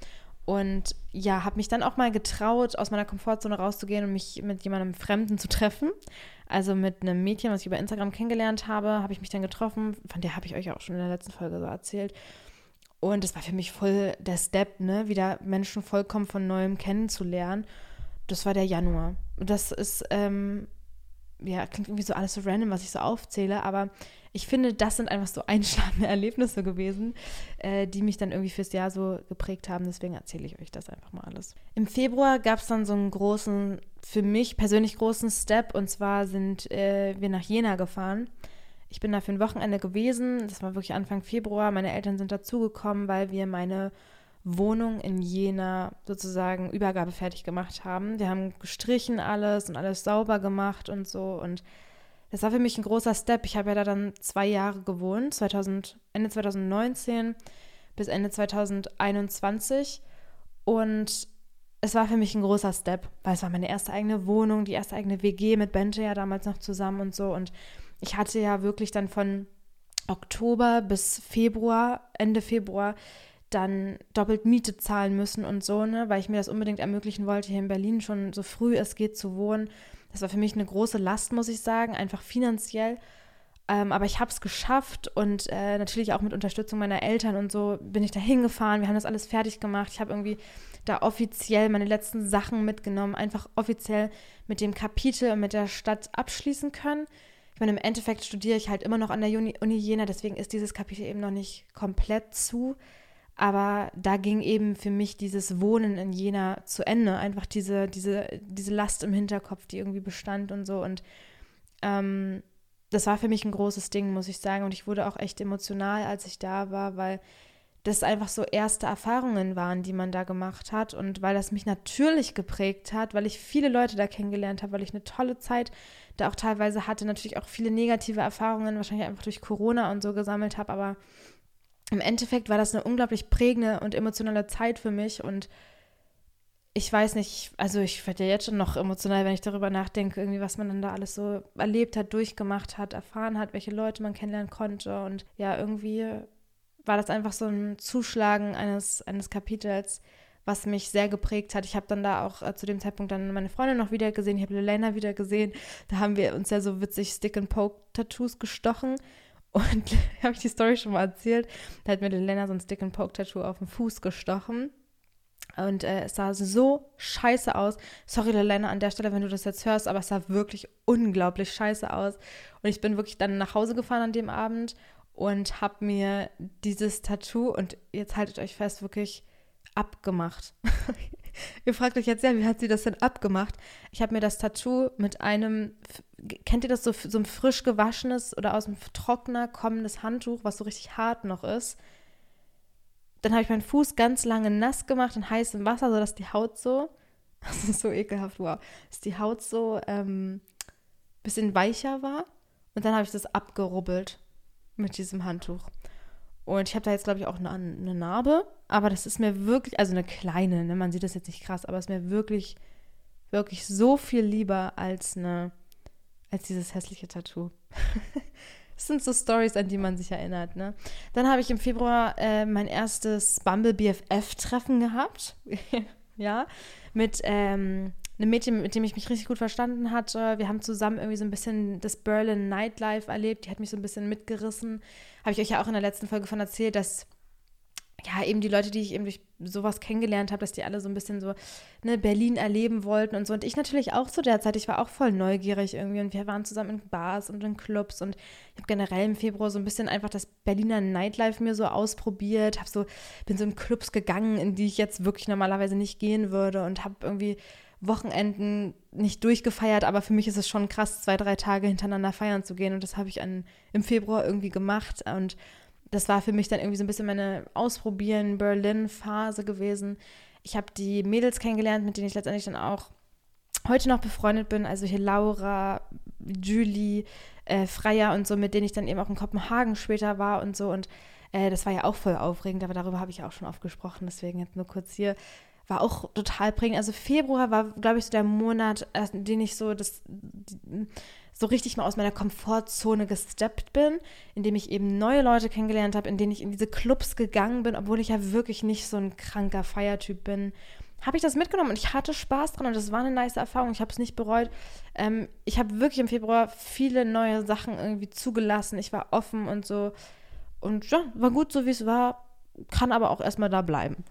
Und ja, habe mich dann auch mal getraut, aus meiner Komfortzone rauszugehen und mich mit jemandem Fremden zu treffen. Also mit einem Mädchen, was ich über Instagram kennengelernt habe, habe ich mich dann getroffen. Von der habe ich euch auch schon in der letzten Folge so erzählt. Und das war für mich voll der Step, ne, wieder Menschen vollkommen von neuem kennenzulernen. Das war der Januar. Und das ist, ähm, ja, klingt irgendwie so alles so random, was ich so aufzähle, aber ich finde, das sind einfach so einschlagende Erlebnisse gewesen, äh, die mich dann irgendwie fürs Jahr so geprägt haben. Deswegen erzähle ich euch das einfach mal alles. Im Februar gab es dann so einen großen, für mich persönlich großen Step. Und zwar sind äh, wir nach Jena gefahren. Ich bin da für ein Wochenende gewesen. Das war wirklich Anfang Februar. Meine Eltern sind dazugekommen, weil wir meine Wohnung in Jena sozusagen Übergabe fertig gemacht haben. Wir haben gestrichen alles und alles sauber gemacht und so. Und das war für mich ein großer Step. Ich habe ja da dann zwei Jahre gewohnt, 2000, Ende 2019 bis Ende 2021. Und es war für mich ein großer Step, weil es war meine erste eigene Wohnung, die erste eigene WG mit Bente ja damals noch zusammen und so. Und ich hatte ja wirklich dann von Oktober bis Februar, Ende Februar, dann doppelt Miete zahlen müssen und so, ne, weil ich mir das unbedingt ermöglichen wollte, hier in Berlin schon so früh es geht zu wohnen. Das war für mich eine große Last, muss ich sagen, einfach finanziell. Ähm, aber ich habe es geschafft und äh, natürlich auch mit Unterstützung meiner Eltern und so bin ich da hingefahren. Wir haben das alles fertig gemacht. Ich habe irgendwie da offiziell meine letzten Sachen mitgenommen, einfach offiziell mit dem Kapitel und mit der Stadt abschließen können. Ich meine, im Endeffekt studiere ich halt immer noch an der Uni, Uni Jena, deswegen ist dieses Kapitel eben noch nicht komplett zu. Aber da ging eben für mich dieses Wohnen in Jena zu Ende. Einfach diese, diese, diese Last im Hinterkopf, die irgendwie bestand und so. Und ähm, das war für mich ein großes Ding, muss ich sagen. Und ich wurde auch echt emotional, als ich da war, weil das einfach so erste Erfahrungen waren, die man da gemacht hat. Und weil das mich natürlich geprägt hat, weil ich viele Leute da kennengelernt habe, weil ich eine tolle Zeit da auch teilweise hatte, natürlich auch viele negative Erfahrungen, wahrscheinlich einfach durch Corona und so gesammelt habe. Aber im Endeffekt war das eine unglaublich prägende und emotionale Zeit für mich und ich weiß nicht, also ich werde ja jetzt schon noch emotional, wenn ich darüber nachdenke, irgendwie, was man dann da alles so erlebt hat, durchgemacht hat, erfahren hat, welche Leute man kennenlernen konnte. Und ja, irgendwie war das einfach so ein Zuschlagen eines, eines Kapitels, was mich sehr geprägt hat. Ich habe dann da auch äh, zu dem Zeitpunkt dann meine Freundin noch wieder gesehen, ich habe Lelena wieder gesehen. Da haben wir uns ja so witzig Stick-and-Poke-Tattoos gestochen. Und habe ich die Story schon mal erzählt. Da hat mir Lena so ein Stick-and-Poke-Tattoo auf den Fuß gestochen. Und äh, es sah so scheiße aus. Sorry, Lena, an der Stelle, wenn du das jetzt hörst, aber es sah wirklich unglaublich scheiße aus. Und ich bin wirklich dann nach Hause gefahren an dem Abend und habe mir dieses Tattoo, und jetzt haltet euch fest, wirklich abgemacht. Ihr fragt euch jetzt, ja, wie hat sie das denn abgemacht? Ich habe mir das Tattoo mit einem, kennt ihr das so, so ein frisch gewaschenes oder aus dem Trockner kommendes Handtuch, was so richtig hart noch ist? Dann habe ich meinen Fuß ganz lange nass gemacht in heißem Wasser, sodass die Haut so, das ist so ekelhaft, wow, dass die Haut so ähm, bisschen weicher war. Und dann habe ich das abgerubbelt mit diesem Handtuch. Und ich habe da jetzt, glaube ich, auch eine, eine, Narbe. Aber das ist mir wirklich, also eine kleine, ne? man sieht das jetzt nicht krass, aber es ist mir wirklich, wirklich so viel lieber als eine, als dieses hässliche Tattoo. das sind so Stories, an die man sich erinnert, ne? Dann habe ich im Februar äh, mein erstes Bumble BFF-Treffen gehabt. ja, mit ähm, einem Mädchen, mit dem ich mich richtig gut verstanden hatte. Wir haben zusammen irgendwie so ein bisschen das Berlin Nightlife erlebt. Die hat mich so ein bisschen mitgerissen. Habe ich euch ja auch in der letzten Folge von erzählt, dass ja, eben die Leute, die ich eben durch sowas kennengelernt habe, dass die alle so ein bisschen so ne, Berlin erleben wollten und so. Und ich natürlich auch zu der Zeit, ich war auch voll neugierig irgendwie und wir waren zusammen in Bars und in Clubs und ich habe generell im Februar so ein bisschen einfach das Berliner Nightlife mir so ausprobiert, habe so, bin so in Clubs gegangen, in die ich jetzt wirklich normalerweise nicht gehen würde und habe irgendwie Wochenenden nicht durchgefeiert, aber für mich ist es schon krass, zwei, drei Tage hintereinander feiern zu gehen und das habe ich an, im Februar irgendwie gemacht und das war für mich dann irgendwie so ein bisschen meine Ausprobieren Berlin-Phase gewesen. Ich habe die Mädels kennengelernt, mit denen ich letztendlich dann auch heute noch befreundet bin. Also hier Laura, Julie, äh, Freya und so, mit denen ich dann eben auch in Kopenhagen später war und so. Und äh, das war ja auch voll aufregend, aber darüber habe ich auch schon oft gesprochen. Deswegen jetzt nur kurz hier war auch total prägend. Also Februar war, glaube ich, so der Monat, in den ich so das so richtig mal aus meiner Komfortzone gesteppt bin, in dem ich eben neue Leute kennengelernt habe, in denen ich in diese Clubs gegangen bin, obwohl ich ja wirklich nicht so ein kranker Feiertyp bin. Habe ich das mitgenommen und ich hatte Spaß dran und das war eine nice Erfahrung. Ich habe es nicht bereut. Ähm, ich habe wirklich im Februar viele neue Sachen irgendwie zugelassen. Ich war offen und so. Und ja, war gut so, wie es war. Kann aber auch erstmal da bleiben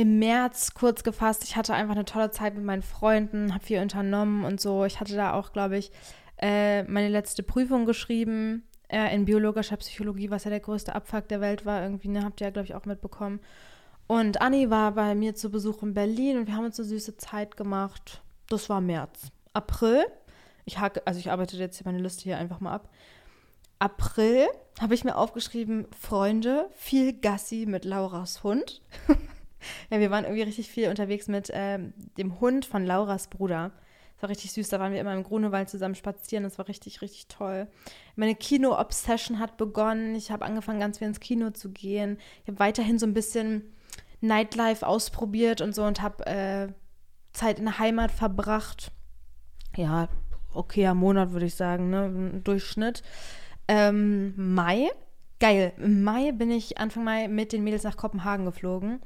im März kurz gefasst, ich hatte einfach eine tolle Zeit mit meinen Freunden, habe viel unternommen und so. Ich hatte da auch, glaube ich, äh, meine letzte Prüfung geschrieben äh, in biologischer Psychologie, was ja der größte Abfuck der Welt war. Irgendwie, ne, habt ihr ja, glaube ich, auch mitbekommen. Und Anni war bei mir zu Besuch in Berlin und wir haben uns eine süße Zeit gemacht. Das war März. April, ich hake, also ich arbeite jetzt hier meine Liste hier einfach mal ab. April habe ich mir aufgeschrieben, Freunde, viel Gassi mit Lauras Hund. ja, wir waren irgendwie richtig viel unterwegs mit ähm, dem Hund von Lauras Bruder. Das war richtig süß. Da waren wir immer im Grunewald zusammen spazieren. Das war richtig, richtig toll. Meine Kino-Obsession hat begonnen. Ich habe angefangen, ganz viel ins Kino zu gehen. Ich habe weiterhin so ein bisschen Nightlife ausprobiert und so und habe äh, Zeit in der Heimat verbracht. Ja, okayer Monat, würde ich sagen, ne? Durchschnitt. Ähm, Mai geil. Im Mai bin ich Anfang Mai mit den Mädels nach Kopenhagen geflogen.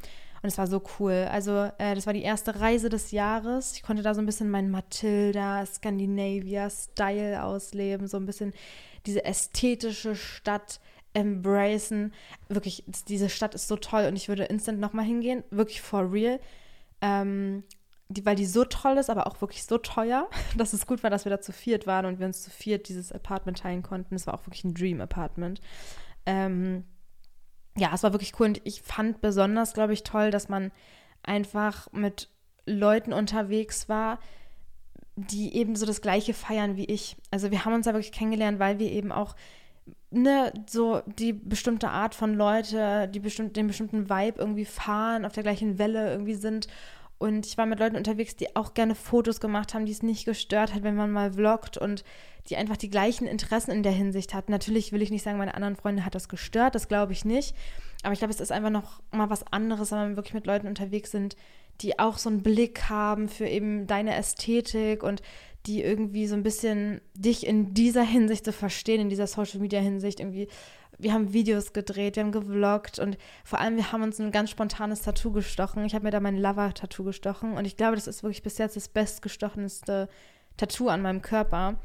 Und es war so cool. Also, äh, das war die erste Reise des Jahres. Ich konnte da so ein bisschen meinen Matilda, Scandinavia-Style ausleben, so ein bisschen diese ästhetische Stadt embracen. Wirklich, diese Stadt ist so toll und ich würde instant nochmal hingehen. Wirklich for real. Ähm, die, weil die so toll ist, aber auch wirklich so teuer, dass es gut war, dass wir da zu viert waren und wir uns zu viert dieses Apartment teilen konnten. Es war auch wirklich ein Dream-Apartment. Ähm, ja, es war wirklich cool und ich fand besonders, glaube ich, toll, dass man einfach mit Leuten unterwegs war, die eben so das Gleiche feiern wie ich. Also wir haben uns da wirklich kennengelernt, weil wir eben auch ne, so die bestimmte Art von Leute, die bestimmt, den bestimmten Vibe irgendwie fahren, auf der gleichen Welle irgendwie sind. Und ich war mit Leuten unterwegs, die auch gerne Fotos gemacht haben, die es nicht gestört hat, wenn man mal vloggt und die einfach die gleichen Interessen in der Hinsicht hatten. Natürlich will ich nicht sagen, meine anderen Freunde hat das gestört, das glaube ich nicht. Aber ich glaube, es ist einfach noch mal was anderes, wenn wir wirklich mit Leuten unterwegs sind, die auch so einen Blick haben für eben deine Ästhetik und die irgendwie so ein bisschen dich in dieser Hinsicht zu verstehen, in dieser Social Media Hinsicht irgendwie. Wir haben Videos gedreht, wir haben gevloggt und vor allem wir haben uns ein ganz spontanes Tattoo gestochen. Ich habe mir da mein Lover-Tattoo gestochen und ich glaube, das ist wirklich bis jetzt das bestgestochenste Tattoo an meinem Körper.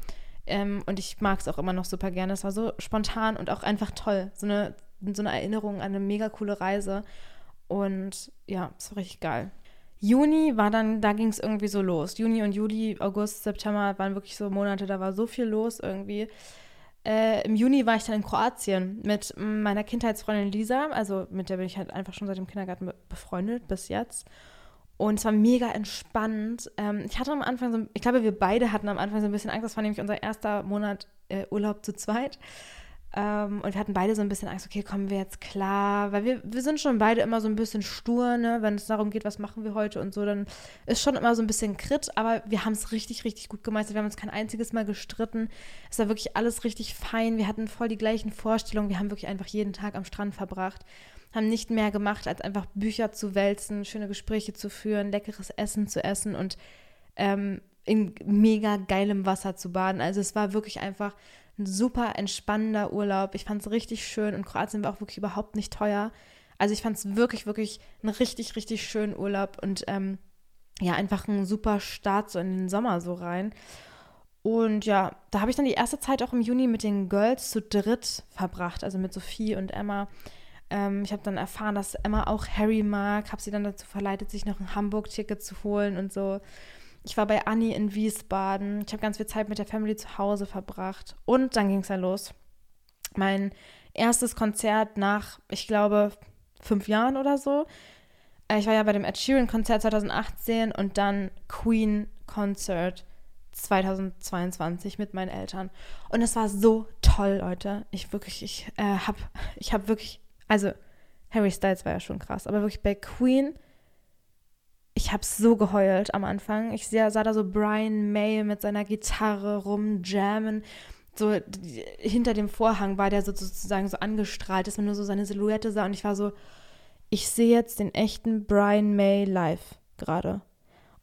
Ähm, und ich mag es auch immer noch super gerne. Es war so spontan und auch einfach toll. So eine, so eine Erinnerung an eine mega coole Reise. Und ja, es war richtig geil. Juni war dann, da ging es irgendwie so los. Juni und Juli, August, September waren wirklich so Monate, da war so viel los irgendwie. Äh, Im Juni war ich dann in Kroatien mit meiner Kindheitsfreundin Lisa, also mit der bin ich halt einfach schon seit dem Kindergarten befreundet bis jetzt. Und es war mega entspannt. Ähm, ich hatte am Anfang so, ich glaube, wir beide hatten am Anfang so ein bisschen Angst. Das war nämlich unser erster Monat äh, Urlaub zu zweit. Ähm, und wir hatten beide so ein bisschen Angst, okay, kommen wir jetzt klar? Weil wir, wir sind schon beide immer so ein bisschen stur, ne? Wenn es darum geht, was machen wir heute und so, dann ist schon immer so ein bisschen Krit, aber wir haben es richtig, richtig gut gemeistert. Wir haben uns kein einziges Mal gestritten. Es war wirklich alles richtig fein. Wir hatten voll die gleichen Vorstellungen. Wir haben wirklich einfach jeden Tag am Strand verbracht haben nicht mehr gemacht, als einfach Bücher zu wälzen, schöne Gespräche zu führen, leckeres Essen zu essen und ähm, in mega geilem Wasser zu baden. Also es war wirklich einfach ein super entspannender Urlaub. Ich fand es richtig schön und Kroatien war auch wirklich überhaupt nicht teuer. Also ich fand es wirklich, wirklich einen richtig, richtig schönen Urlaub und ähm, ja, einfach ein super Start so in den Sommer so rein. Und ja, da habe ich dann die erste Zeit auch im Juni mit den Girls zu dritt verbracht, also mit Sophie und Emma. Ähm, ich habe dann erfahren, dass Emma auch Harry mag, habe sie dann dazu verleitet, sich noch ein Hamburg-Ticket zu holen und so. Ich war bei Anni in Wiesbaden. Ich habe ganz viel Zeit mit der Family zu Hause verbracht. Und dann ging es ja los. Mein erstes Konzert nach, ich glaube, fünf Jahren oder so. Äh, ich war ja bei dem Ed Sheeran-Konzert 2018 und dann Queen-Konzert 2022 mit meinen Eltern. Und es war so toll, Leute. Ich wirklich, ich äh, habe ich hab wirklich also Harry Styles war ja schon krass, aber wirklich bei Queen, ich habe so geheult am Anfang. Ich sah, sah da so Brian May mit seiner Gitarre rumjammen. So hinter dem Vorhang war der so, sozusagen so angestrahlt, dass man nur so seine Silhouette sah. Und ich war so, ich sehe jetzt den echten Brian May live gerade.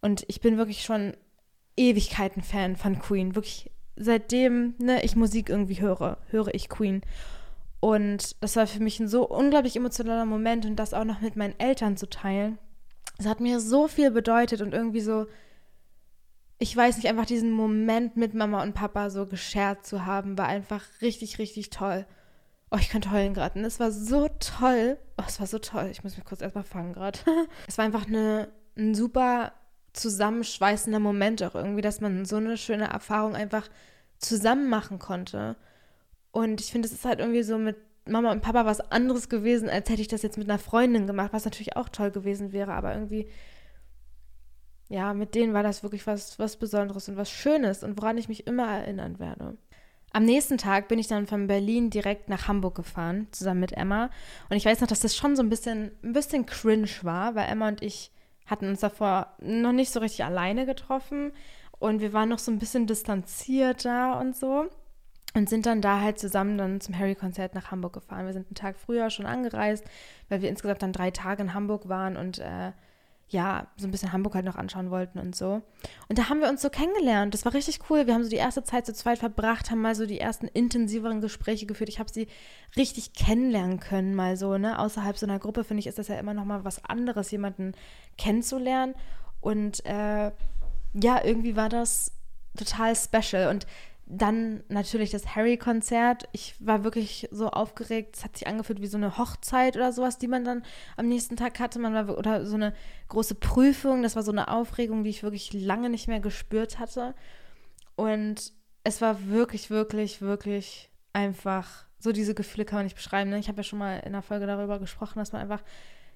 Und ich bin wirklich schon Ewigkeiten Fan von Queen. Wirklich seitdem ne, ich Musik irgendwie höre, höre ich Queen. Und das war für mich ein so unglaublich emotionaler Moment und das auch noch mit meinen Eltern zu teilen. Es hat mir so viel bedeutet und irgendwie so, ich weiß nicht, einfach diesen Moment mit Mama und Papa so geschert zu haben, war einfach richtig, richtig toll. Oh, ich könnte heulen gerade. Es war so toll. Oh, es war so toll. Ich muss mich kurz erstmal fangen gerade. es war einfach eine, ein super zusammenschweißender Moment auch irgendwie, dass man so eine schöne Erfahrung einfach zusammen machen konnte. Und ich finde, es ist halt irgendwie so mit Mama und Papa was anderes gewesen, als hätte ich das jetzt mit einer Freundin gemacht, was natürlich auch toll gewesen wäre, aber irgendwie, ja, mit denen war das wirklich was, was Besonderes und was Schönes und woran ich mich immer erinnern werde. Am nächsten Tag bin ich dann von Berlin direkt nach Hamburg gefahren, zusammen mit Emma. Und ich weiß noch, dass das schon so ein bisschen, ein bisschen cringe war, weil Emma und ich hatten uns davor noch nicht so richtig alleine getroffen und wir waren noch so ein bisschen distanzierter und so und sind dann da halt zusammen dann zum Harry-Konzert nach Hamburg gefahren. Wir sind einen Tag früher schon angereist, weil wir insgesamt dann drei Tage in Hamburg waren und äh, ja, so ein bisschen Hamburg halt noch anschauen wollten und so. Und da haben wir uns so kennengelernt. Das war richtig cool. Wir haben so die erste Zeit zu zweit verbracht, haben mal so die ersten intensiveren Gespräche geführt. Ich habe sie richtig kennenlernen können, mal so, ne? Außerhalb so einer Gruppe, finde ich, ist das ja immer noch mal was anderes, jemanden kennenzulernen. Und äh, ja, irgendwie war das total special. Und dann natürlich das Harry-Konzert. Ich war wirklich so aufgeregt. Es hat sich angefühlt wie so eine Hochzeit oder sowas, die man dann am nächsten Tag hatte. Man war oder so eine große Prüfung. Das war so eine Aufregung, die ich wirklich lange nicht mehr gespürt hatte. Und es war wirklich, wirklich, wirklich einfach. So diese Gefühle kann man nicht beschreiben. Ne? Ich habe ja schon mal in einer Folge darüber gesprochen, dass man einfach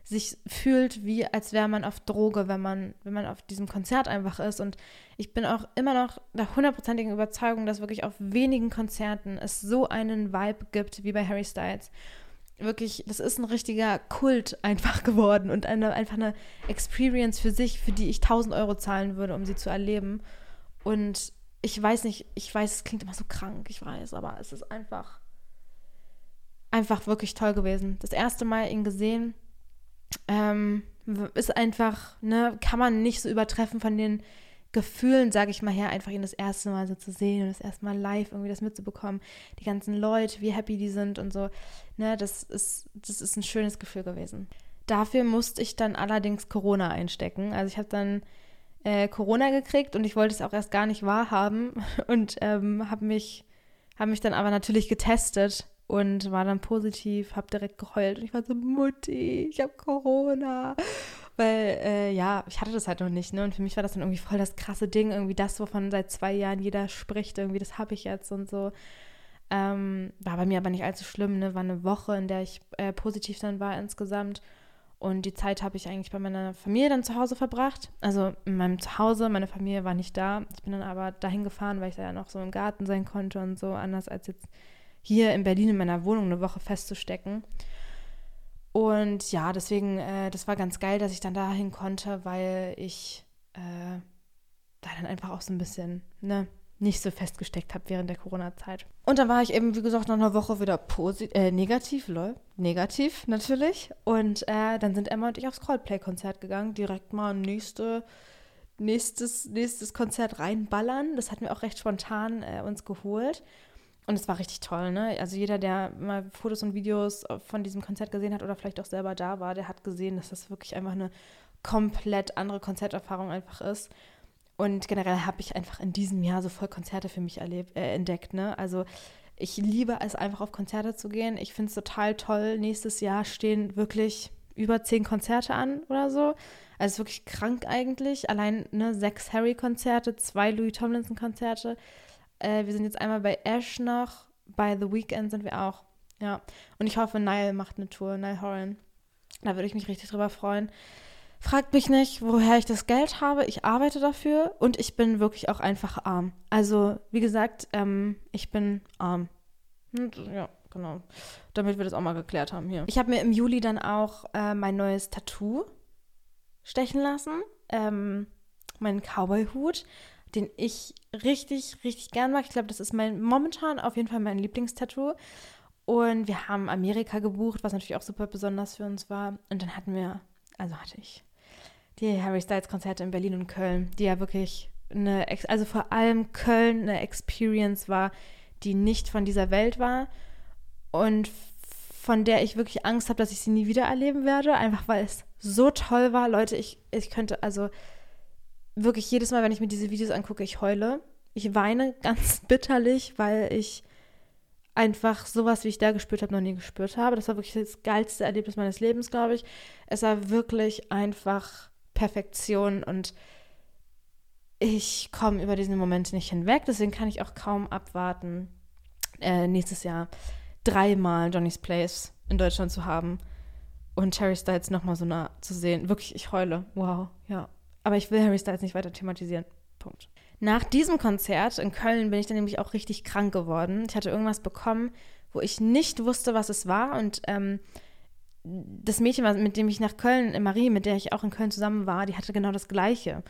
sich fühlt, wie als wäre man auf Droge, wenn man, wenn man auf diesem Konzert einfach ist. Und ich bin auch immer noch der hundertprozentigen Überzeugung, dass wirklich auf wenigen Konzerten es so einen Vibe gibt wie bei Harry Styles. Wirklich, das ist ein richtiger Kult einfach geworden und eine, einfach eine Experience für sich, für die ich 1000 Euro zahlen würde, um sie zu erleben. Und ich weiß nicht, ich weiß, es klingt immer so krank, ich weiß, aber es ist einfach, einfach wirklich toll gewesen. Das erste Mal ihn gesehen, ähm, ist einfach, ne, kann man nicht so übertreffen von den Gefühlen, sage ich mal her, einfach ihn das erste Mal so zu sehen und das erste Mal live irgendwie das mitzubekommen. Die ganzen Leute, wie happy die sind und so. Ne, das ist, das ist ein schönes Gefühl gewesen. Dafür musste ich dann allerdings Corona einstecken. Also ich habe dann äh, Corona gekriegt und ich wollte es auch erst gar nicht wahrhaben und ähm, habe mich, hab mich dann aber natürlich getestet und war dann positiv, habe direkt geheult und ich war so, Mutti, ich habe Corona. Weil, äh, ja, ich hatte das halt noch nicht, ne? Und für mich war das dann irgendwie voll das krasse Ding, irgendwie das, wovon seit zwei Jahren jeder spricht, irgendwie, das habe ich jetzt und so. Ähm, war bei mir aber nicht allzu schlimm, ne? War eine Woche, in der ich äh, positiv dann war insgesamt. Und die Zeit habe ich eigentlich bei meiner Familie dann zu Hause verbracht. Also in meinem Zuhause, meine Familie war nicht da. Ich bin dann aber dahin gefahren, weil ich da ja noch so im Garten sein konnte und so, anders als jetzt hier in Berlin in meiner Wohnung eine Woche festzustecken. Und ja, deswegen, äh, das war ganz geil, dass ich dann dahin konnte, weil ich äh, da dann einfach auch so ein bisschen, ne, nicht so festgesteckt habe während der Corona-Zeit. Und dann war ich eben, wie gesagt, nach einer Woche wieder positiv, äh, negativ, lol, negativ natürlich. Und äh, dann sind Emma und ich aufs Coldplay-Konzert gegangen, direkt mal nächste, nächstes, nächstes Konzert reinballern. Das hatten wir auch recht spontan äh, uns geholt. Und es war richtig toll, ne? Also jeder, der mal Fotos und Videos von diesem Konzert gesehen hat oder vielleicht auch selber da war, der hat gesehen, dass das wirklich einfach eine komplett andere Konzerterfahrung einfach ist. Und generell habe ich einfach in diesem Jahr so voll Konzerte für mich erlebt, äh, entdeckt, ne? Also ich liebe es einfach auf Konzerte zu gehen. Ich finde es total toll. Nächstes Jahr stehen wirklich über zehn Konzerte an oder so. Also wirklich krank eigentlich. Allein ne, sechs Harry-Konzerte, zwei Louis Tomlinson-Konzerte. Äh, wir sind jetzt einmal bei Ash noch, bei The Weeknd sind wir auch. Ja. Und ich hoffe, Nile macht eine Tour, Nile Horan. Da würde ich mich richtig drüber freuen. Fragt mich nicht, woher ich das Geld habe. Ich arbeite dafür und ich bin wirklich auch einfach arm. Also, wie gesagt, ähm, ich bin arm. Und, ja, genau. Damit wir das auch mal geklärt haben hier. Ich habe mir im Juli dann auch äh, mein neues Tattoo stechen lassen. Ähm, meinen Cowboy-Hut den ich richtig, richtig gern mag. Ich glaube, das ist mein momentan auf jeden Fall mein Lieblingstattoo. Und wir haben Amerika gebucht, was natürlich auch super besonders für uns war. Und dann hatten wir, also hatte ich die Harry Styles Konzerte in Berlin und Köln, die ja wirklich eine, also vor allem Köln eine Experience war, die nicht von dieser Welt war und von der ich wirklich Angst habe, dass ich sie nie wieder erleben werde, einfach weil es so toll war. Leute, ich, ich könnte, also wirklich jedes Mal, wenn ich mir diese Videos angucke, ich heule. Ich weine ganz bitterlich, weil ich einfach sowas, wie ich da gespürt habe, noch nie gespürt habe. Das war wirklich das geilste Erlebnis meines Lebens, glaube ich. Es war wirklich einfach Perfektion und ich komme über diesen Moment nicht hinweg. Deswegen kann ich auch kaum abwarten, äh, nächstes Jahr dreimal Johnny's Place in Deutschland zu haben und Cherry Styles nochmal so nah zu sehen. Wirklich, ich heule. Wow, ja. Aber ich will Harry Styles nicht weiter thematisieren. Punkt. Nach diesem Konzert in Köln bin ich dann nämlich auch richtig krank geworden. Ich hatte irgendwas bekommen, wo ich nicht wusste, was es war. Und ähm, das Mädchen, mit dem ich nach Köln, Marie, mit der ich auch in Köln zusammen war, die hatte genau das Gleiche.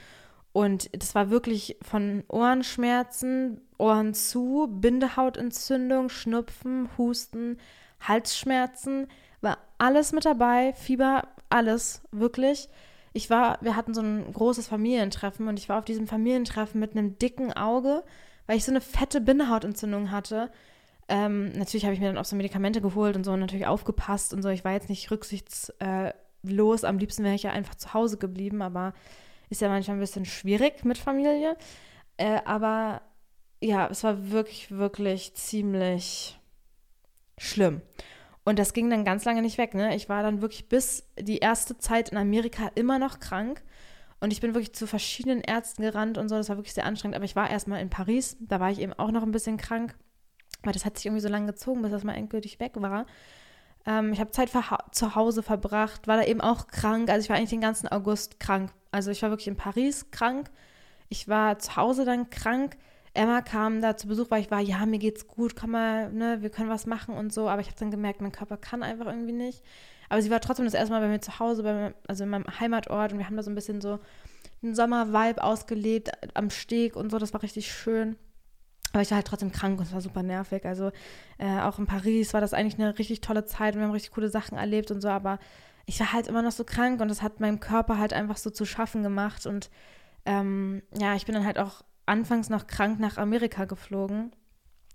Und das war wirklich von Ohrenschmerzen, Ohren zu, Bindehautentzündung, Schnupfen, Husten, Halsschmerzen, war alles mit dabei, Fieber, alles, wirklich. Ich war, wir hatten so ein großes Familientreffen und ich war auf diesem Familientreffen mit einem dicken Auge, weil ich so eine fette Bindehautentzündung hatte. Ähm, natürlich habe ich mir dann auch so Medikamente geholt und so und natürlich aufgepasst und so. Ich war jetzt nicht rücksichtslos. Am liebsten wäre ich ja einfach zu Hause geblieben, aber ist ja manchmal ein bisschen schwierig mit Familie. Äh, aber ja, es war wirklich, wirklich ziemlich schlimm. Und das ging dann ganz lange nicht weg. Ne? Ich war dann wirklich bis die erste Zeit in Amerika immer noch krank. Und ich bin wirklich zu verschiedenen Ärzten gerannt und so. Das war wirklich sehr anstrengend. Aber ich war erstmal in Paris. Da war ich eben auch noch ein bisschen krank. Weil das hat sich irgendwie so lange gezogen, bis das mal endgültig weg war. Ähm, ich habe Zeit zu Hause verbracht, war da eben auch krank. Also ich war eigentlich den ganzen August krank. Also ich war wirklich in Paris krank. Ich war zu Hause dann krank. Emma kam da zu Besuch, weil ich war, ja, mir geht's gut, komm mal, ne, wir können was machen und so. Aber ich habe dann gemerkt, mein Körper kann einfach irgendwie nicht. Aber sie war trotzdem das erste Mal bei mir zu Hause, bei also in meinem Heimatort und wir haben da so ein bisschen so einen Sommer-Vibe ausgelebt am Steg und so. Das war richtig schön. Aber ich war halt trotzdem krank und es war super nervig. Also äh, auch in Paris war das eigentlich eine richtig tolle Zeit und wir haben richtig coole Sachen erlebt und so. Aber ich war halt immer noch so krank und das hat meinem Körper halt einfach so zu schaffen gemacht. Und ähm, ja, ich bin dann halt auch anfangs noch krank nach Amerika geflogen.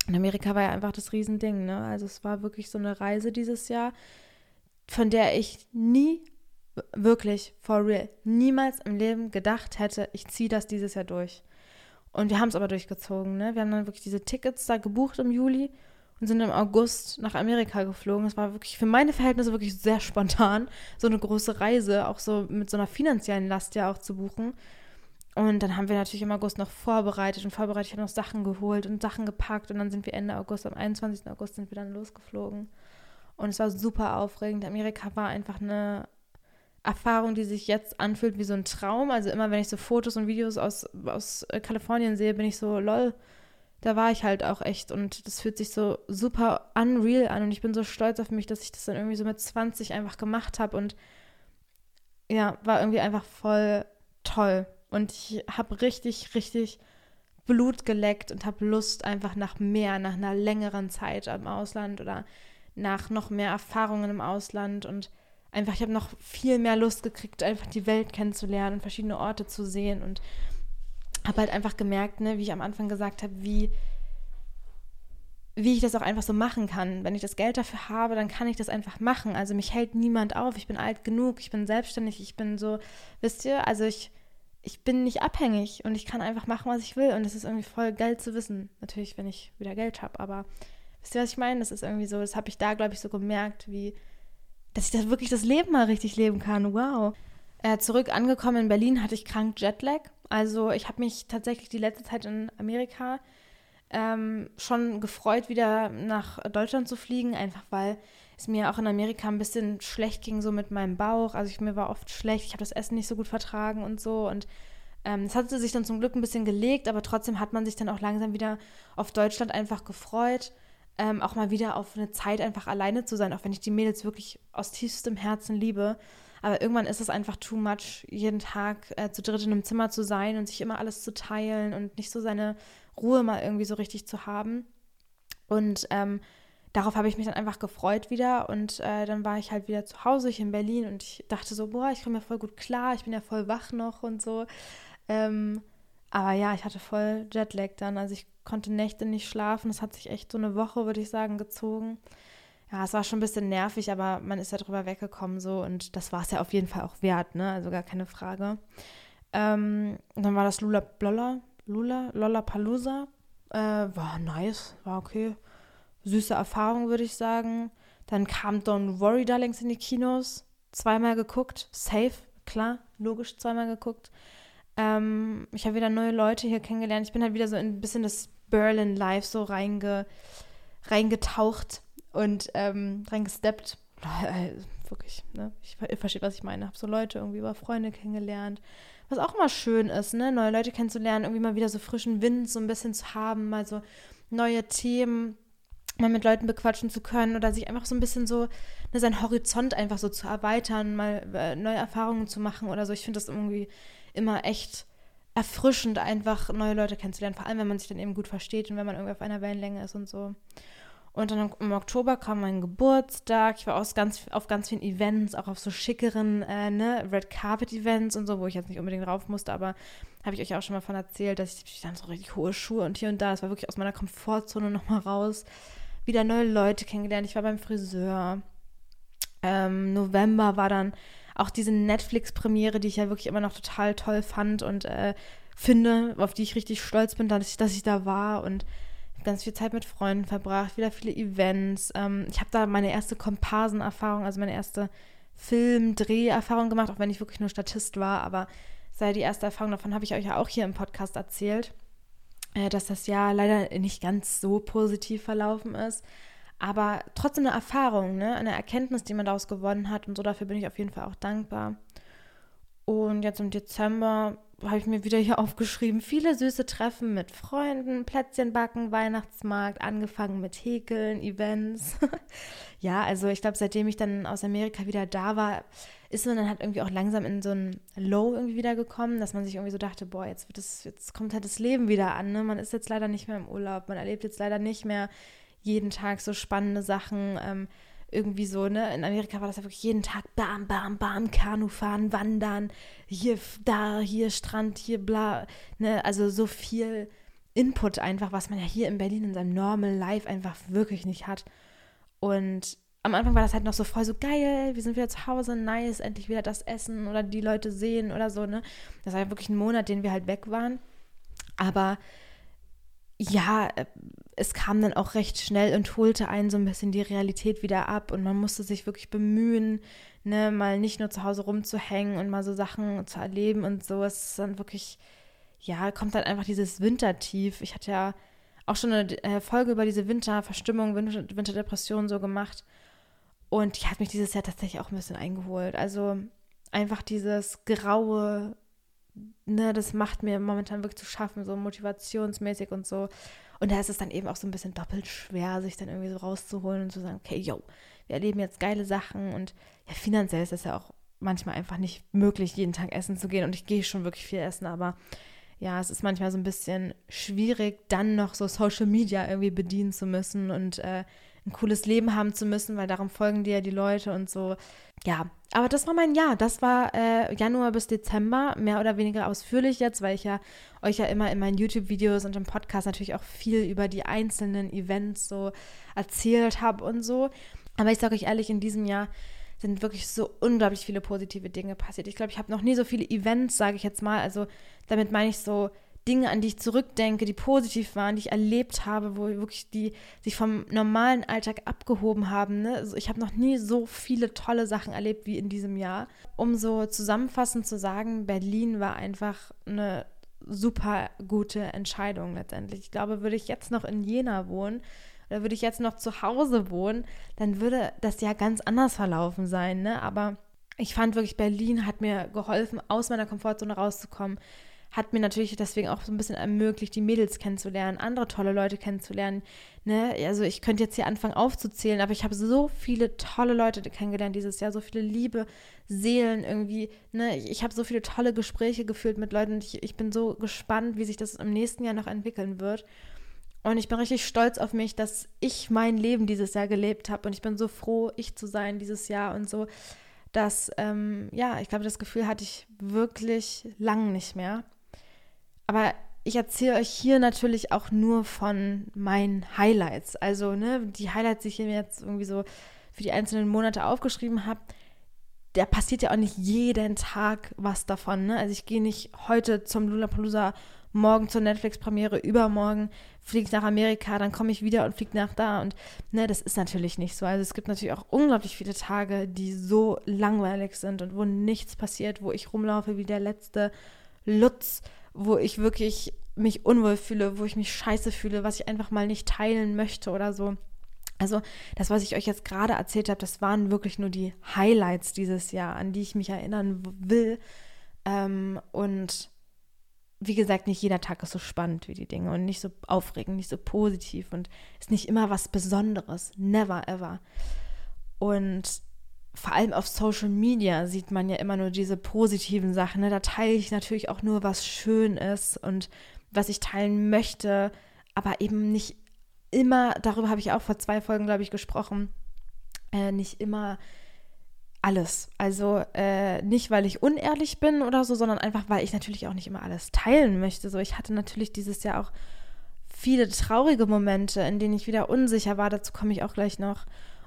Und Amerika war ja einfach das Riesending, ne? Also es war wirklich so eine Reise dieses Jahr, von der ich nie, wirklich, for real, niemals im Leben gedacht hätte, ich ziehe das dieses Jahr durch. Und wir haben es aber durchgezogen, ne? Wir haben dann wirklich diese Tickets da gebucht im Juli und sind im August nach Amerika geflogen. Es war wirklich für meine Verhältnisse wirklich sehr spontan, so eine große Reise, auch so mit so einer finanziellen Last ja auch zu buchen. Und dann haben wir natürlich im August noch vorbereitet und vorbereitet. Ich habe noch Sachen geholt und Sachen gepackt. Und dann sind wir Ende August, am 21. August sind wir dann losgeflogen. Und es war super aufregend. Amerika war einfach eine Erfahrung, die sich jetzt anfühlt wie so ein Traum. Also immer, wenn ich so Fotos und Videos aus, aus äh, Kalifornien sehe, bin ich so, lol, da war ich halt auch echt. Und das fühlt sich so super unreal an. Und ich bin so stolz auf mich, dass ich das dann irgendwie so mit 20 einfach gemacht habe. Und ja, war irgendwie einfach voll toll. Und ich habe richtig, richtig Blut geleckt und habe Lust einfach nach mehr, nach einer längeren Zeit im Ausland oder nach noch mehr Erfahrungen im Ausland und einfach, ich habe noch viel mehr Lust gekriegt, einfach die Welt kennenzulernen und verschiedene Orte zu sehen und habe halt einfach gemerkt, ne, wie ich am Anfang gesagt habe, wie, wie ich das auch einfach so machen kann. Wenn ich das Geld dafür habe, dann kann ich das einfach machen. Also mich hält niemand auf. Ich bin alt genug, ich bin selbstständig, ich bin so, wisst ihr, also ich ich bin nicht abhängig und ich kann einfach machen, was ich will. Und das ist irgendwie voll geil zu wissen. Natürlich, wenn ich wieder Geld habe. Aber wisst ihr, was ich meine? Das ist irgendwie so, das habe ich da, glaube ich, so gemerkt, wie, dass ich das wirklich das Leben mal richtig leben kann. Wow. Äh, zurück angekommen in Berlin hatte ich krank Jetlag. Also ich habe mich tatsächlich die letzte Zeit in Amerika ähm, schon gefreut, wieder nach Deutschland zu fliegen, einfach weil es mir auch in Amerika ein bisschen schlecht ging, so mit meinem Bauch. Also ich, mir war oft schlecht, ich habe das Essen nicht so gut vertragen und so. Und ähm, es hatte sich dann zum Glück ein bisschen gelegt, aber trotzdem hat man sich dann auch langsam wieder auf Deutschland einfach gefreut. Ähm, auch mal wieder auf eine Zeit einfach alleine zu sein, auch wenn ich die Mädels wirklich aus tiefstem Herzen liebe. Aber irgendwann ist es einfach too much, jeden Tag äh, zu dritt in einem Zimmer zu sein und sich immer alles zu teilen und nicht so seine Ruhe mal irgendwie so richtig zu haben. Und ähm, darauf habe ich mich dann einfach gefreut wieder und äh, dann war ich halt wieder zu Hause hier in Berlin und ich dachte so, boah, ich komme ja voll gut klar, ich bin ja voll wach noch und so. Ähm, aber ja, ich hatte voll Jetlag dann, also ich konnte Nächte nicht schlafen. Das hat sich echt so eine Woche, würde ich sagen, gezogen. Ja, es war schon ein bisschen nervig, aber man ist ja drüber weggekommen so und das war es ja auf jeden Fall auch wert, ne? Also gar keine Frage. Ähm, dann war das Lula Lolla, Lula, Lollapalooza. Äh, war nice, war okay süße Erfahrung, würde ich sagen. Dann kam Don't Worry Darlings in die Kinos. Zweimal geguckt. Safe, klar, logisch zweimal geguckt. Ähm, ich habe wieder neue Leute hier kennengelernt. Ich bin halt wieder so in ein bisschen das Berlin Life so reinge, reingetaucht und ähm, reingesteppt. Wirklich, ne? Ich, ich verstehe, was ich meine. Habe so Leute irgendwie über Freunde kennengelernt. Was auch immer schön ist, ne? Neue Leute kennenzulernen, irgendwie mal wieder so frischen Wind so ein bisschen zu haben, mal so neue Themen mal mit Leuten bequatschen zu können oder sich einfach so ein bisschen so, ne, seinen Horizont einfach so zu erweitern, mal äh, neue Erfahrungen zu machen oder so. Ich finde das irgendwie immer echt erfrischend, einfach neue Leute kennenzulernen, vor allem wenn man sich dann eben gut versteht und wenn man irgendwie auf einer Wellenlänge ist und so. Und dann im Oktober kam mein Geburtstag. Ich war aus ganz, auf ganz vielen Events, auch auf so schickeren äh, ne, Red Carpet Events und so, wo ich jetzt nicht unbedingt rauf musste, aber habe ich euch auch schon mal von erzählt, dass ich dann so richtig hohe Schuhe und hier und da, das war wirklich aus meiner Komfortzone nochmal raus. Wieder neue Leute kennengelernt. Ich war beim Friseur. Ähm, November war dann auch diese Netflix-Premiere, die ich ja wirklich immer noch total toll fand und äh, finde, auf die ich richtig stolz bin, dass ich, dass ich da war und ganz viel Zeit mit Freunden verbracht, wieder viele Events. Ähm, ich habe da meine erste Komparsenerfahrung, also meine erste Film-Dreherfahrung gemacht, auch wenn ich wirklich nur Statist war, aber sei die erste Erfahrung davon habe ich euch ja auch hier im Podcast erzählt, äh, dass das Jahr leider nicht ganz so positiv verlaufen ist. Aber trotzdem eine Erfahrung, ne? eine Erkenntnis, die man daraus gewonnen hat. Und so dafür bin ich auf jeden Fall auch dankbar. Und jetzt im Dezember habe ich mir wieder hier aufgeschrieben, viele süße Treffen mit Freunden, Plätzchen backen, Weihnachtsmarkt, angefangen mit Häkeln, Events. ja, also ich glaube, seitdem ich dann aus Amerika wieder da war, ist man dann halt irgendwie auch langsam in so ein Low irgendwie wieder gekommen, dass man sich irgendwie so dachte, boah, jetzt wird es, jetzt kommt halt das Leben wieder an, ne? Man ist jetzt leider nicht mehr im Urlaub, man erlebt jetzt leider nicht mehr jeden Tag so spannende Sachen. Ähm, irgendwie so, ne? In Amerika war das ja wirklich jeden Tag bam, bam, bam, Kanu fahren, wandern, hier, da, hier Strand, hier bla, ne? Also so viel Input einfach, was man ja hier in Berlin in seinem Normal Life einfach wirklich nicht hat. Und am Anfang war das halt noch so voll so geil, wir sind wieder zu Hause, nice, endlich wieder das Essen oder die Leute sehen oder so, ne? Das war ja wirklich ein Monat, den wir halt weg waren. Aber ja, äh, es kam dann auch recht schnell und holte einen so ein bisschen die Realität wieder ab und man musste sich wirklich bemühen, ne, mal nicht nur zu Hause rumzuhängen und mal so Sachen zu erleben und so. Es ist dann wirklich, ja, kommt dann einfach dieses Wintertief. Ich hatte ja auch schon eine äh, Folge über diese Winterverstimmung, Winterdepression so gemacht und die hat mich dieses Jahr tatsächlich auch ein bisschen eingeholt. Also einfach dieses graue, ne, das macht mir momentan wirklich zu schaffen, so motivationsmäßig und so. Und da ist es dann eben auch so ein bisschen doppelt schwer, sich dann irgendwie so rauszuholen und zu sagen, okay, yo, wir erleben jetzt geile Sachen. Und ja, finanziell ist es ja auch manchmal einfach nicht möglich, jeden Tag essen zu gehen. Und ich gehe schon wirklich viel essen, aber ja, es ist manchmal so ein bisschen schwierig, dann noch so Social Media irgendwie bedienen zu müssen. Und äh, ein cooles Leben haben zu müssen, weil darum folgen dir ja die Leute und so. Ja, aber das war mein Jahr. Das war äh, Januar bis Dezember, mehr oder weniger ausführlich jetzt, weil ich ja euch ja immer in meinen YouTube-Videos und im Podcast natürlich auch viel über die einzelnen Events so erzählt habe und so. Aber ich sage euch ehrlich, in diesem Jahr sind wirklich so unglaublich viele positive Dinge passiert. Ich glaube, ich habe noch nie so viele Events, sage ich jetzt mal. Also damit meine ich so Dinge, an die ich zurückdenke, die positiv waren, die ich erlebt habe, wo wirklich die sich vom normalen Alltag abgehoben haben. Ne? Also ich habe noch nie so viele tolle Sachen erlebt wie in diesem Jahr. Um so zusammenfassend zu sagen, Berlin war einfach eine super gute Entscheidung letztendlich. Ich glaube, würde ich jetzt noch in Jena wohnen, oder würde ich jetzt noch zu Hause wohnen, dann würde das ja ganz anders verlaufen sein. Ne? Aber ich fand wirklich, Berlin hat mir geholfen, aus meiner Komfortzone rauszukommen hat mir natürlich deswegen auch so ein bisschen ermöglicht, die Mädels kennenzulernen, andere tolle Leute kennenzulernen. Ne? Also ich könnte jetzt hier anfangen aufzuzählen, aber ich habe so viele tolle Leute kennengelernt dieses Jahr, so viele liebe Seelen irgendwie. Ne? Ich, ich habe so viele tolle Gespräche geführt mit Leuten und ich, ich bin so gespannt, wie sich das im nächsten Jahr noch entwickeln wird. Und ich bin richtig stolz auf mich, dass ich mein Leben dieses Jahr gelebt habe. Und ich bin so froh, ich zu sein dieses Jahr und so, dass, ähm, ja, ich glaube, das Gefühl hatte ich wirklich lang nicht mehr. Aber ich erzähle euch hier natürlich auch nur von meinen Highlights. Also, ne, die Highlights, die ich mir jetzt irgendwie so für die einzelnen Monate aufgeschrieben habe, da passiert ja auch nicht jeden Tag was davon. Ne? Also ich gehe nicht heute zum Lollapalooza, morgen zur Netflix-Premiere, übermorgen fliege ich nach Amerika, dann komme ich wieder und fliege nach da. Und ne, das ist natürlich nicht so. Also es gibt natürlich auch unglaublich viele Tage, die so langweilig sind und wo nichts passiert, wo ich rumlaufe wie der letzte Lutz wo ich wirklich mich unwohl fühle, wo ich mich scheiße fühle, was ich einfach mal nicht teilen möchte oder so. Also das, was ich euch jetzt gerade erzählt habe, das waren wirklich nur die Highlights dieses Jahr, an die ich mich erinnern will. Ähm, und wie gesagt, nicht jeder Tag ist so spannend wie die Dinge und nicht so aufregend, nicht so positiv und ist nicht immer was Besonderes. Never ever. Und vor allem auf Social Media sieht man ja immer nur diese positiven Sachen. Ne? Da teile ich natürlich auch nur, was schön ist und was ich teilen möchte, aber eben nicht immer, darüber habe ich auch vor zwei Folgen, glaube ich, gesprochen, äh, nicht immer alles. Also äh, nicht, weil ich unehrlich bin oder so, sondern einfach, weil ich natürlich auch nicht immer alles teilen möchte. So, ich hatte natürlich dieses Jahr auch viele traurige Momente, in denen ich wieder unsicher war. Dazu komme ich auch gleich noch.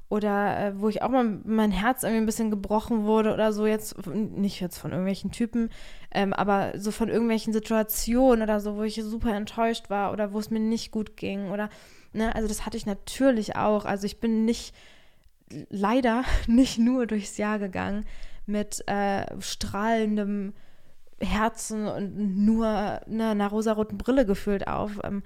Oder äh, wo ich auch mal mein Herz irgendwie ein bisschen gebrochen wurde oder so jetzt, nicht jetzt von irgendwelchen Typen, ähm, aber so von irgendwelchen Situationen oder so, wo ich super enttäuscht war oder wo es mir nicht gut ging oder, ne, also das hatte ich natürlich auch. Also ich bin nicht leider nicht nur durchs Jahr gegangen mit äh, strahlendem Herzen und nur ne, einer rosaroten Brille gefühlt auf. Ähm,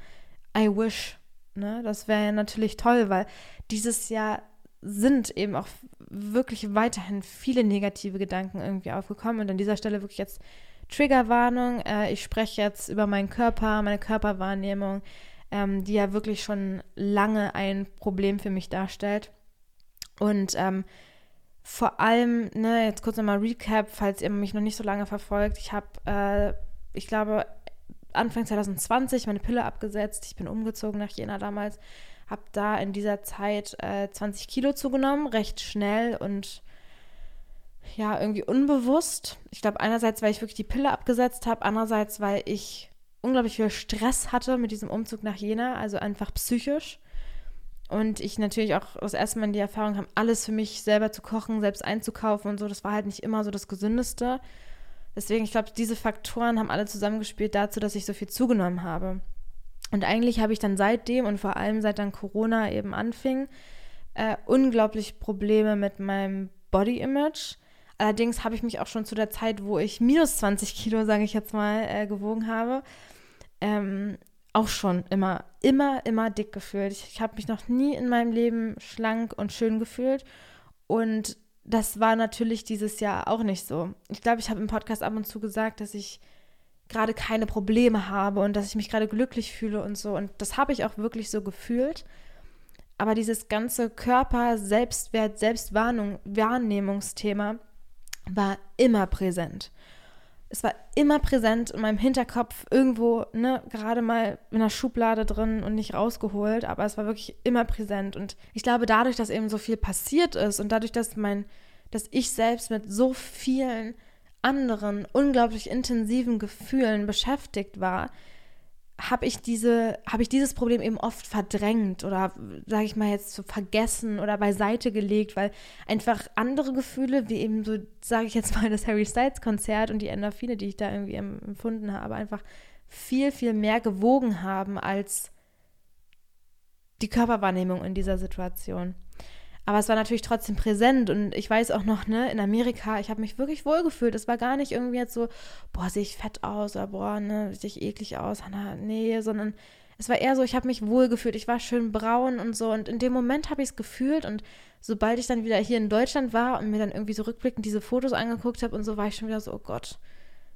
I wish. Ne? Das wäre ja natürlich toll, weil dieses Jahr sind eben auch wirklich weiterhin viele negative Gedanken irgendwie aufgekommen. Und an dieser Stelle wirklich jetzt Triggerwarnung. Äh, ich spreche jetzt über meinen Körper, meine Körperwahrnehmung, ähm, die ja wirklich schon lange ein Problem für mich darstellt. Und ähm, vor allem, ne, jetzt kurz nochmal Recap, falls ihr mich noch nicht so lange verfolgt. Ich habe, äh, ich glaube, Anfang 2020 meine Pille abgesetzt. Ich bin umgezogen nach Jena damals. Habe da in dieser Zeit äh, 20 Kilo zugenommen, recht schnell und ja, irgendwie unbewusst. Ich glaube, einerseits, weil ich wirklich die Pille abgesetzt habe, andererseits, weil ich unglaublich viel Stress hatte mit diesem Umzug nach Jena, also einfach psychisch. Und ich natürlich auch das erste Mal die Erfahrung habe, alles für mich selber zu kochen, selbst einzukaufen und so. Das war halt nicht immer so das Gesündeste. Deswegen, ich glaube, diese Faktoren haben alle zusammengespielt dazu, dass ich so viel zugenommen habe. Und eigentlich habe ich dann seitdem und vor allem seit dann Corona eben anfing, äh, unglaublich Probleme mit meinem Body Image. Allerdings habe ich mich auch schon zu der Zeit, wo ich minus 20 Kilo, sage ich jetzt mal, äh, gewogen habe, ähm, auch schon immer, immer, immer dick gefühlt. Ich, ich habe mich noch nie in meinem Leben schlank und schön gefühlt. Und das war natürlich dieses Jahr auch nicht so. Ich glaube, ich habe im Podcast ab und zu gesagt, dass ich gerade keine Probleme habe und dass ich mich gerade glücklich fühle und so. Und das habe ich auch wirklich so gefühlt. Aber dieses ganze Körper, Selbstwert, Selbstwahrnehmungsthema war immer präsent es war immer präsent in meinem Hinterkopf, irgendwo, ne, gerade mal in der Schublade drin und nicht rausgeholt, aber es war wirklich immer präsent. Und ich glaube, dadurch, dass eben so viel passiert ist und dadurch, dass mein, dass ich selbst mit so vielen anderen unglaublich intensiven Gefühlen beschäftigt war, habe ich diese, habe ich dieses Problem eben oft verdrängt oder sage ich mal jetzt so vergessen oder beiseite gelegt, weil einfach andere Gefühle, wie eben so, sage ich jetzt mal das Harry Styles Konzert und die Endorphine, die ich da irgendwie empfunden habe, einfach viel, viel mehr gewogen haben als die Körperwahrnehmung in dieser Situation. Aber es war natürlich trotzdem präsent und ich weiß auch noch, ne, in Amerika, ich habe mich wirklich wohlgefühlt. Es war gar nicht irgendwie jetzt so, boah, sehe ich fett aus oder boah, ne, sehe ich eklig aus, Hanna, nee, sondern es war eher so, ich habe mich wohlgefühlt. Ich war schön braun und so und in dem Moment habe ich es gefühlt und sobald ich dann wieder hier in Deutschland war und mir dann irgendwie so rückblickend diese Fotos angeguckt habe und so, war ich schon wieder so, oh Gott,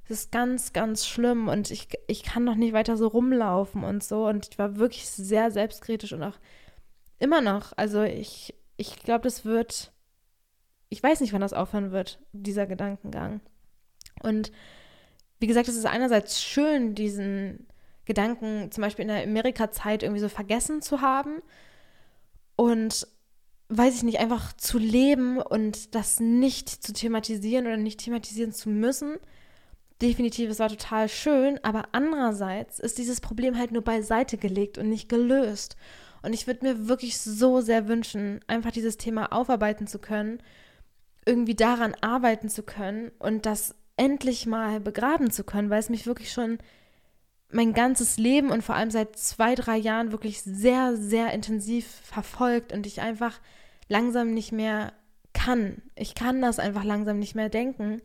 das ist ganz, ganz schlimm und ich, ich kann noch nicht weiter so rumlaufen und so und ich war wirklich sehr selbstkritisch und auch immer noch. Also ich ich glaube, das wird, ich weiß nicht, wann das aufhören wird, dieser Gedankengang. Und wie gesagt, es ist einerseits schön, diesen Gedanken zum Beispiel in der Amerika-Zeit irgendwie so vergessen zu haben und weiß ich nicht, einfach zu leben und das nicht zu thematisieren oder nicht thematisieren zu müssen. Definitiv, es war total schön, aber andererseits ist dieses Problem halt nur beiseite gelegt und nicht gelöst. Und ich würde mir wirklich so sehr wünschen, einfach dieses Thema aufarbeiten zu können, irgendwie daran arbeiten zu können und das endlich mal begraben zu können, weil es mich wirklich schon mein ganzes Leben und vor allem seit zwei, drei Jahren wirklich sehr, sehr intensiv verfolgt und ich einfach langsam nicht mehr kann. Ich kann das einfach langsam nicht mehr denken,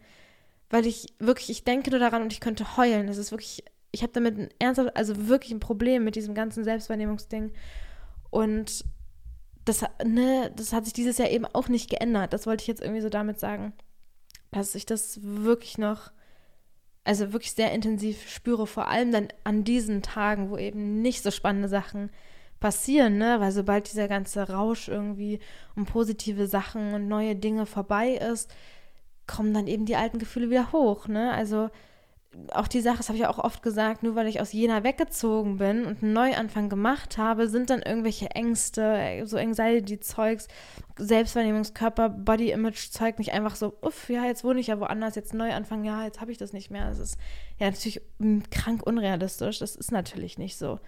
weil ich wirklich, ich denke nur daran und ich könnte heulen. Das ist wirklich, ich habe damit ein ernsthaft, also wirklich ein Problem mit diesem ganzen Selbstwahrnehmungsding. Und das, ne, das hat sich dieses Jahr eben auch nicht geändert. Das wollte ich jetzt irgendwie so damit sagen, dass ich das wirklich noch, also wirklich sehr intensiv spüre, vor allem dann an diesen Tagen, wo eben nicht so spannende Sachen passieren, ne? Weil sobald dieser ganze Rausch irgendwie um positive Sachen und neue Dinge vorbei ist, kommen dann eben die alten Gefühle wieder hoch, ne? Also auch die Sache, das habe ich auch oft gesagt, nur weil ich aus Jena weggezogen bin und einen Neuanfang gemacht habe, sind dann irgendwelche Ängste, so Anxiety-Zeugs, Selbstwahrnehmungskörper, Body-Image-Zeug nicht einfach so, uff, ja, jetzt wohne ich ja woanders, jetzt Neuanfang, ja, jetzt habe ich das nicht mehr. Das ist ja natürlich krank unrealistisch, das ist natürlich nicht so.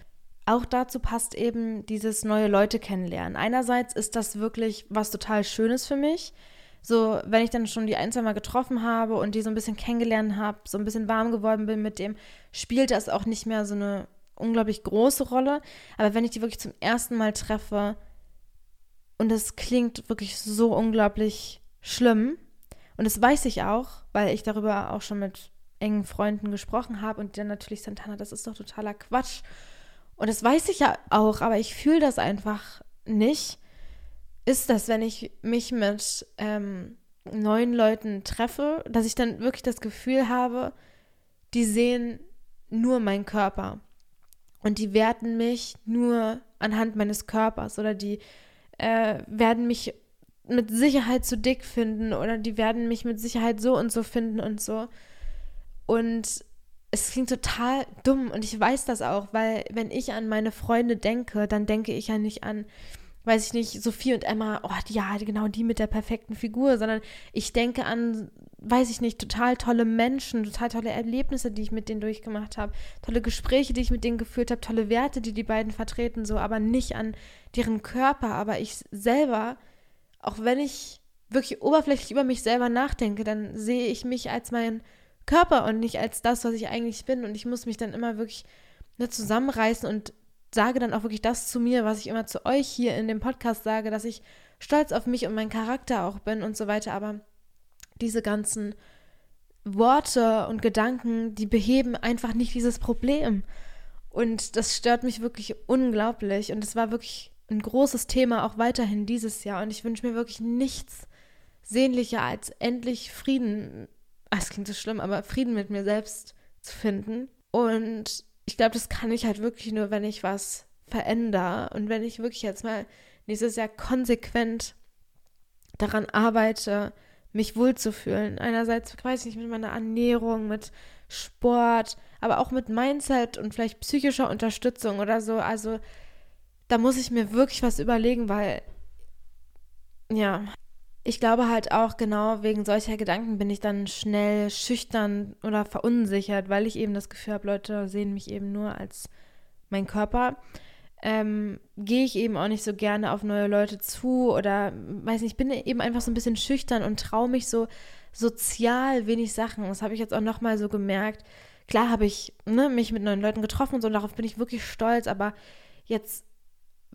Auch dazu passt eben dieses neue Leute kennenlernen. Einerseits ist das wirklich was total Schönes für mich, so, wenn ich dann schon die ein, zwei Mal getroffen habe und die so ein bisschen kennengelernt habe, so ein bisschen warm geworden bin mit dem, spielt das auch nicht mehr so eine unglaublich große Rolle. Aber wenn ich die wirklich zum ersten Mal treffe und es klingt wirklich so unglaublich schlimm, und das weiß ich auch, weil ich darüber auch schon mit engen Freunden gesprochen habe und dann natürlich Santana, das ist doch totaler Quatsch. Und das weiß ich ja auch, aber ich fühle das einfach nicht ist das, wenn ich mich mit ähm, neuen Leuten treffe, dass ich dann wirklich das Gefühl habe, die sehen nur meinen Körper und die werten mich nur anhand meines Körpers oder die äh, werden mich mit Sicherheit zu dick finden oder die werden mich mit Sicherheit so und so finden und so. Und es klingt total dumm und ich weiß das auch, weil wenn ich an meine Freunde denke, dann denke ich ja nicht an weiß ich nicht, Sophie und Emma, oh, ja, genau die mit der perfekten Figur, sondern ich denke an, weiß ich nicht, total tolle Menschen, total tolle Erlebnisse, die ich mit denen durchgemacht habe, tolle Gespräche, die ich mit denen geführt habe, tolle Werte, die die beiden vertreten, so, aber nicht an deren Körper, aber ich selber, auch wenn ich wirklich oberflächlich über mich selber nachdenke, dann sehe ich mich als mein Körper und nicht als das, was ich eigentlich bin. Und ich muss mich dann immer wirklich ne, zusammenreißen und sage dann auch wirklich das zu mir, was ich immer zu euch hier in dem Podcast sage, dass ich stolz auf mich und meinen Charakter auch bin und so weiter. Aber diese ganzen Worte und Gedanken, die beheben einfach nicht dieses Problem. Und das stört mich wirklich unglaublich. Und es war wirklich ein großes Thema auch weiterhin dieses Jahr. Und ich wünsche mir wirklich nichts sehnlicher als endlich Frieden. Ah, es klingt so schlimm, aber Frieden mit mir selbst zu finden. Und ich glaube, das kann ich halt wirklich nur, wenn ich was verändere und wenn ich wirklich jetzt mal nächstes Jahr konsequent daran arbeite, mich wohlzufühlen. Einerseits, weiß ich nicht, mit meiner Ernährung, mit Sport, aber auch mit Mindset und vielleicht psychischer Unterstützung oder so. Also da muss ich mir wirklich was überlegen, weil ja, ich glaube halt auch genau wegen solcher Gedanken bin ich dann schnell schüchtern oder verunsichert, weil ich eben das Gefühl habe, Leute sehen mich eben nur als mein Körper. Ähm, gehe ich eben auch nicht so gerne auf neue Leute zu oder weiß nicht, ich bin eben einfach so ein bisschen schüchtern und traue mich so sozial wenig Sachen. Das habe ich jetzt auch nochmal so gemerkt. Klar habe ich ne, mich mit neuen Leuten getroffen und so, darauf bin ich wirklich stolz, aber jetzt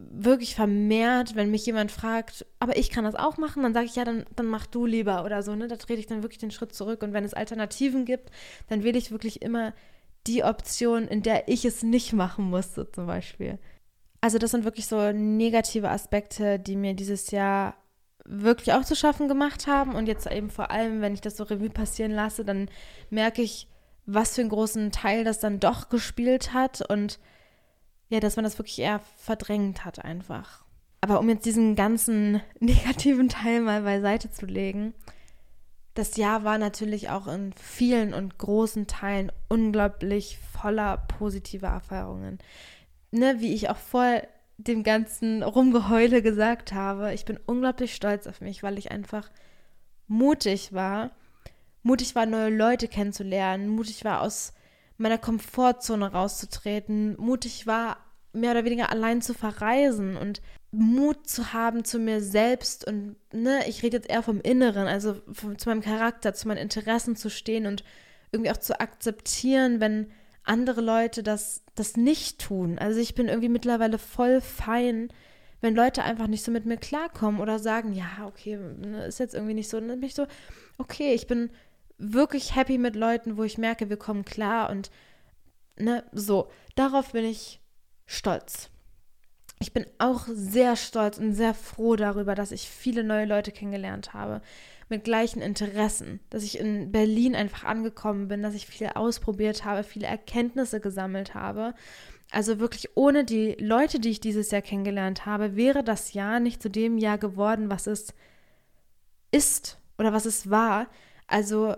wirklich vermehrt, wenn mich jemand fragt, aber ich kann das auch machen, dann sage ich ja, dann, dann mach du lieber oder so, ne? Da trete ich dann wirklich den Schritt zurück. Und wenn es Alternativen gibt, dann wähle ich wirklich immer die Option, in der ich es nicht machen musste, zum Beispiel. Also, das sind wirklich so negative Aspekte, die mir dieses Jahr wirklich auch zu schaffen gemacht haben. Und jetzt eben vor allem, wenn ich das so Revue passieren lasse, dann merke ich, was für einen großen Teil das dann doch gespielt hat und ja, dass man das wirklich eher verdrängt hat einfach. Aber um jetzt diesen ganzen negativen Teil mal beiseite zu legen, das Jahr war natürlich auch in vielen und großen Teilen unglaublich voller positiver Erfahrungen. Ne, wie ich auch vor dem ganzen Rumgeheule gesagt habe, ich bin unglaublich stolz auf mich, weil ich einfach mutig war. Mutig war, neue Leute kennenzulernen, mutig war, aus meiner Komfortzone rauszutreten, mutig war, mehr oder weniger allein zu verreisen und Mut zu haben zu mir selbst und ne, ich rede jetzt eher vom Inneren, also vom, zu meinem Charakter, zu meinen Interessen zu stehen und irgendwie auch zu akzeptieren, wenn andere Leute das, das nicht tun. Also ich bin irgendwie mittlerweile voll fein, wenn Leute einfach nicht so mit mir klarkommen oder sagen, ja, okay, ne, ist jetzt irgendwie nicht so, dann bin ich so, okay, ich bin wirklich happy mit Leuten, wo ich merke, wir kommen klar und ne, so. Darauf bin ich stolz. Ich bin auch sehr stolz und sehr froh darüber, dass ich viele neue Leute kennengelernt habe mit gleichen Interessen, dass ich in Berlin einfach angekommen bin, dass ich viel ausprobiert habe, viele Erkenntnisse gesammelt habe. Also wirklich ohne die Leute, die ich dieses Jahr kennengelernt habe, wäre das Jahr nicht zu dem Jahr geworden, was es ist oder was es war. Also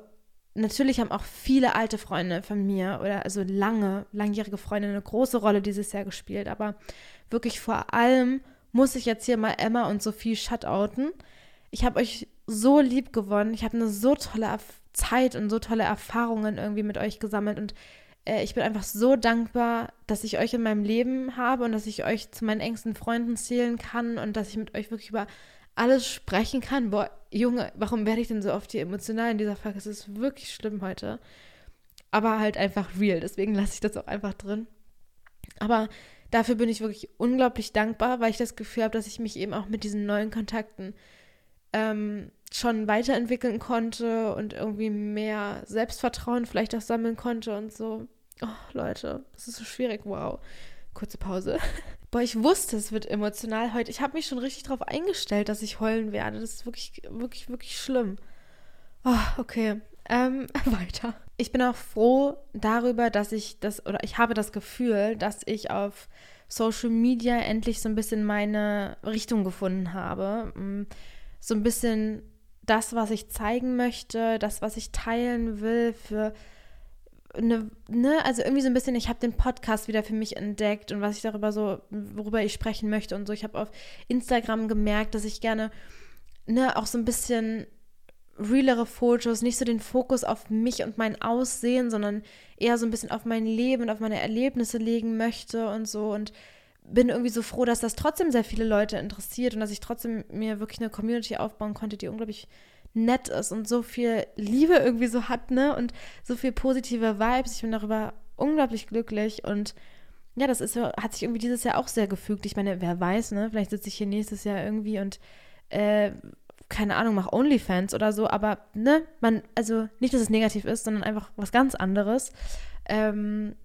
natürlich haben auch viele alte Freunde von mir oder also lange, langjährige Freunde eine große Rolle dieses Jahr gespielt. Aber wirklich vor allem muss ich jetzt hier mal Emma und Sophie shutouten. Ich habe euch so lieb gewonnen. Ich habe eine so tolle Zeit und so tolle Erfahrungen irgendwie mit euch gesammelt und äh, ich bin einfach so dankbar, dass ich euch in meinem Leben habe und dass ich euch zu meinen engsten Freunden zählen kann und dass ich mit euch wirklich über alles sprechen kann. Boah, Junge, warum werde ich denn so oft hier emotional in dieser Folge? Es ist wirklich schlimm heute. Aber halt einfach real. Deswegen lasse ich das auch einfach drin. Aber dafür bin ich wirklich unglaublich dankbar, weil ich das Gefühl habe, dass ich mich eben auch mit diesen neuen Kontakten ähm, schon weiterentwickeln konnte und irgendwie mehr Selbstvertrauen vielleicht auch sammeln konnte und so. Oh, Leute, das ist so schwierig. Wow. Kurze Pause. Boah, ich wusste, es wird emotional heute. Ich habe mich schon richtig darauf eingestellt, dass ich heulen werde. Das ist wirklich, wirklich, wirklich schlimm. Oh, okay. Ähm, weiter. Ich bin auch froh darüber, dass ich das, oder ich habe das Gefühl, dass ich auf Social Media endlich so ein bisschen meine Richtung gefunden habe. Mm, so ein bisschen das, was ich zeigen möchte, das, was ich teilen will, für eine, ne, also irgendwie so ein bisschen, ich habe den Podcast wieder für mich entdeckt und was ich darüber so, worüber ich sprechen möchte und so. Ich habe auf Instagram gemerkt, dass ich gerne, ne, auch so ein bisschen realere Fotos, nicht so den Fokus auf mich und mein Aussehen, sondern eher so ein bisschen auf mein Leben und auf meine Erlebnisse legen möchte und so und bin irgendwie so froh, dass das trotzdem sehr viele Leute interessiert und dass ich trotzdem mir wirklich eine Community aufbauen konnte, die unglaublich nett ist und so viel Liebe irgendwie so hat, ne? Und so viel positive Vibes. Ich bin darüber unglaublich glücklich und ja, das ist hat sich irgendwie dieses Jahr auch sehr gefügt. Ich meine, wer weiß, ne? Vielleicht sitze ich hier nächstes Jahr irgendwie und äh, keine Ahnung, mache Onlyfans oder so, aber ne, man, also nicht, dass es negativ ist, sondern einfach was ganz anderes. Ähm,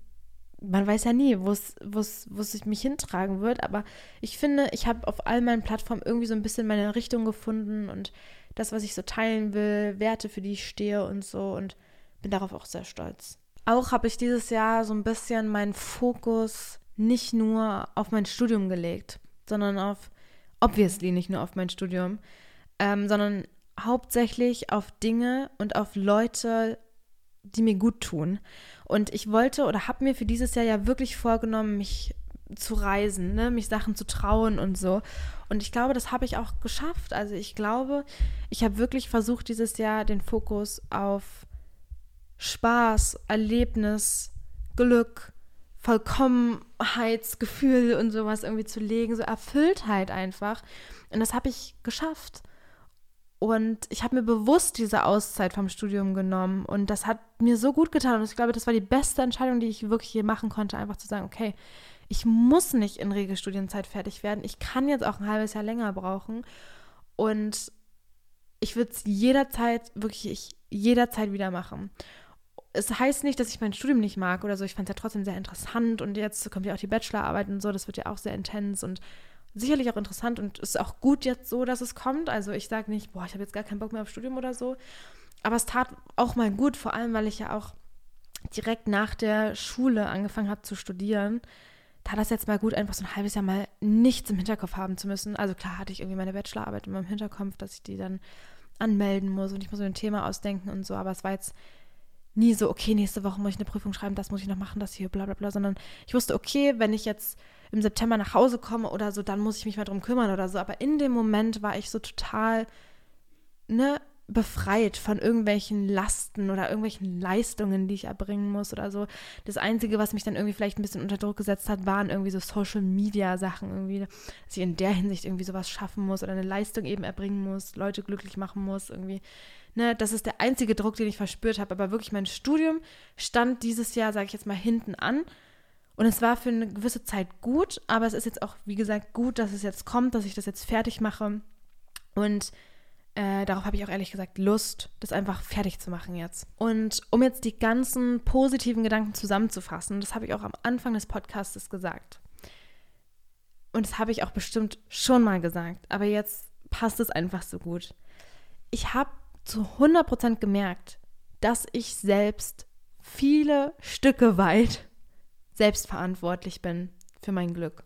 man weiß ja nie, wo es mich hintragen wird, aber ich finde, ich habe auf all meinen Plattformen irgendwie so ein bisschen meine Richtung gefunden und das, was ich so teilen will, Werte, für die ich stehe und so und bin darauf auch sehr stolz. Auch habe ich dieses Jahr so ein bisschen meinen Fokus nicht nur auf mein Studium gelegt, sondern auf, obviously nicht nur auf mein Studium, ähm, sondern hauptsächlich auf Dinge und auf Leute, die mir gut tun. Und ich wollte oder habe mir für dieses Jahr ja wirklich vorgenommen, mich zu reisen, ne? mich Sachen zu trauen und so. Und ich glaube, das habe ich auch geschafft. Also ich glaube, ich habe wirklich versucht, dieses Jahr den Fokus auf Spaß, Erlebnis, Glück, Vollkommenheitsgefühl und sowas irgendwie zu legen, so Erfülltheit einfach. Und das habe ich geschafft. Und ich habe mir bewusst diese Auszeit vom Studium genommen und das hat mir so gut getan. Und ich glaube, das war die beste Entscheidung, die ich wirklich je machen konnte, einfach zu sagen, okay, ich muss nicht in Regelstudienzeit fertig werden. Ich kann jetzt auch ein halbes Jahr länger brauchen. Und ich würde es jederzeit, wirklich jederzeit wieder machen. Es heißt nicht, dass ich mein Studium nicht mag oder so. Ich fand es ja trotzdem sehr interessant und jetzt kommt ja auch die Bachelorarbeit und so. Das wird ja auch sehr intens und sicherlich auch interessant und ist auch gut jetzt so, dass es kommt. Also ich sage nicht, boah, ich habe jetzt gar keinen Bock mehr auf Studium oder so. Aber es tat auch mal gut, vor allem, weil ich ja auch direkt nach der Schule angefangen habe zu studieren. Tat das jetzt mal gut, einfach so ein halbes Jahr mal nichts im Hinterkopf haben zu müssen. Also klar hatte ich irgendwie meine Bachelorarbeit in meinem Hinterkopf, dass ich die dann anmelden muss und ich muss mir ein Thema ausdenken und so. Aber es war jetzt nie so, okay, nächste Woche muss ich eine Prüfung schreiben, das muss ich noch machen, das hier, bla bla bla, sondern ich wusste, okay, wenn ich jetzt im September nach Hause komme oder so, dann muss ich mich mal drum kümmern oder so. Aber in dem Moment war ich so total, ne, befreit von irgendwelchen Lasten oder irgendwelchen Leistungen, die ich erbringen muss oder so. Das Einzige, was mich dann irgendwie vielleicht ein bisschen unter Druck gesetzt hat, waren irgendwie so Social-Media-Sachen irgendwie, dass ich in der Hinsicht irgendwie sowas schaffen muss oder eine Leistung eben erbringen muss, Leute glücklich machen muss irgendwie. Ne, das ist der einzige Druck, den ich verspürt habe. Aber wirklich mein Studium stand dieses Jahr, sage ich jetzt mal, hinten an und es war für eine gewisse Zeit gut, aber es ist jetzt auch, wie gesagt, gut, dass es jetzt kommt, dass ich das jetzt fertig mache. Und äh, darauf habe ich auch ehrlich gesagt Lust, das einfach fertig zu machen jetzt. Und um jetzt die ganzen positiven Gedanken zusammenzufassen, das habe ich auch am Anfang des Podcasts gesagt. Und das habe ich auch bestimmt schon mal gesagt, aber jetzt passt es einfach so gut. Ich habe zu 100% gemerkt, dass ich selbst viele Stücke weit selbstverantwortlich bin für mein Glück.